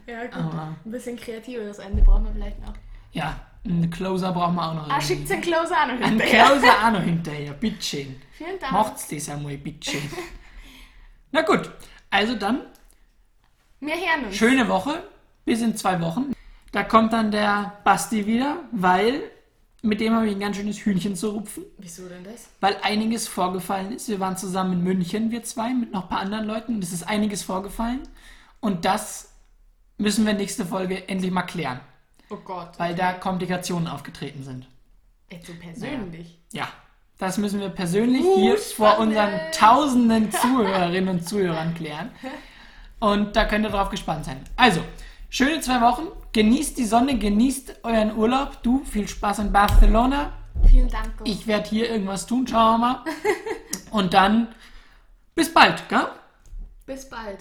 Ja, gut.
Aber-
Ein bisschen kreativeres Ende brauchen wir vielleicht noch.
Ja, einen Closer brauchen wir auch noch.
Ah, schickt den Closer an
Ein
hinterher.
Closer auch noch hinterher, bitteschön.
Vielen Dank.
Macht's das einmal, bitteschön. Na gut, also dann
Wir hören uns.
Schöne Woche, bis in zwei Wochen. Da kommt dann der Basti wieder, weil mit dem habe ich ein ganz schönes Hühnchen zu rupfen,
Wieso denn das?
weil einiges vorgefallen ist. Wir waren zusammen in München, wir zwei, mit noch ein paar anderen Leuten und es ist einiges vorgefallen. Und das müssen wir nächste Folge endlich mal klären,
Oh Gott.
weil da Komplikationen aufgetreten sind.
Jetzt so persönlich.
Ja, das müssen wir persönlich
Uh,
hier vor
spannend.
unseren tausenden Zuhörerinnen und Zuhörern klären. Und da könnt ihr drauf gespannt sein. Also, schöne zwei Wochen. Genießt die Sonne, genießt euren Urlaub. Du, viel Spaß in Barcelona.
Vielen Dank. Gott.
Ich werde hier irgendwas tun, schauen wir mal. Und dann bis bald, gell?
Bis bald.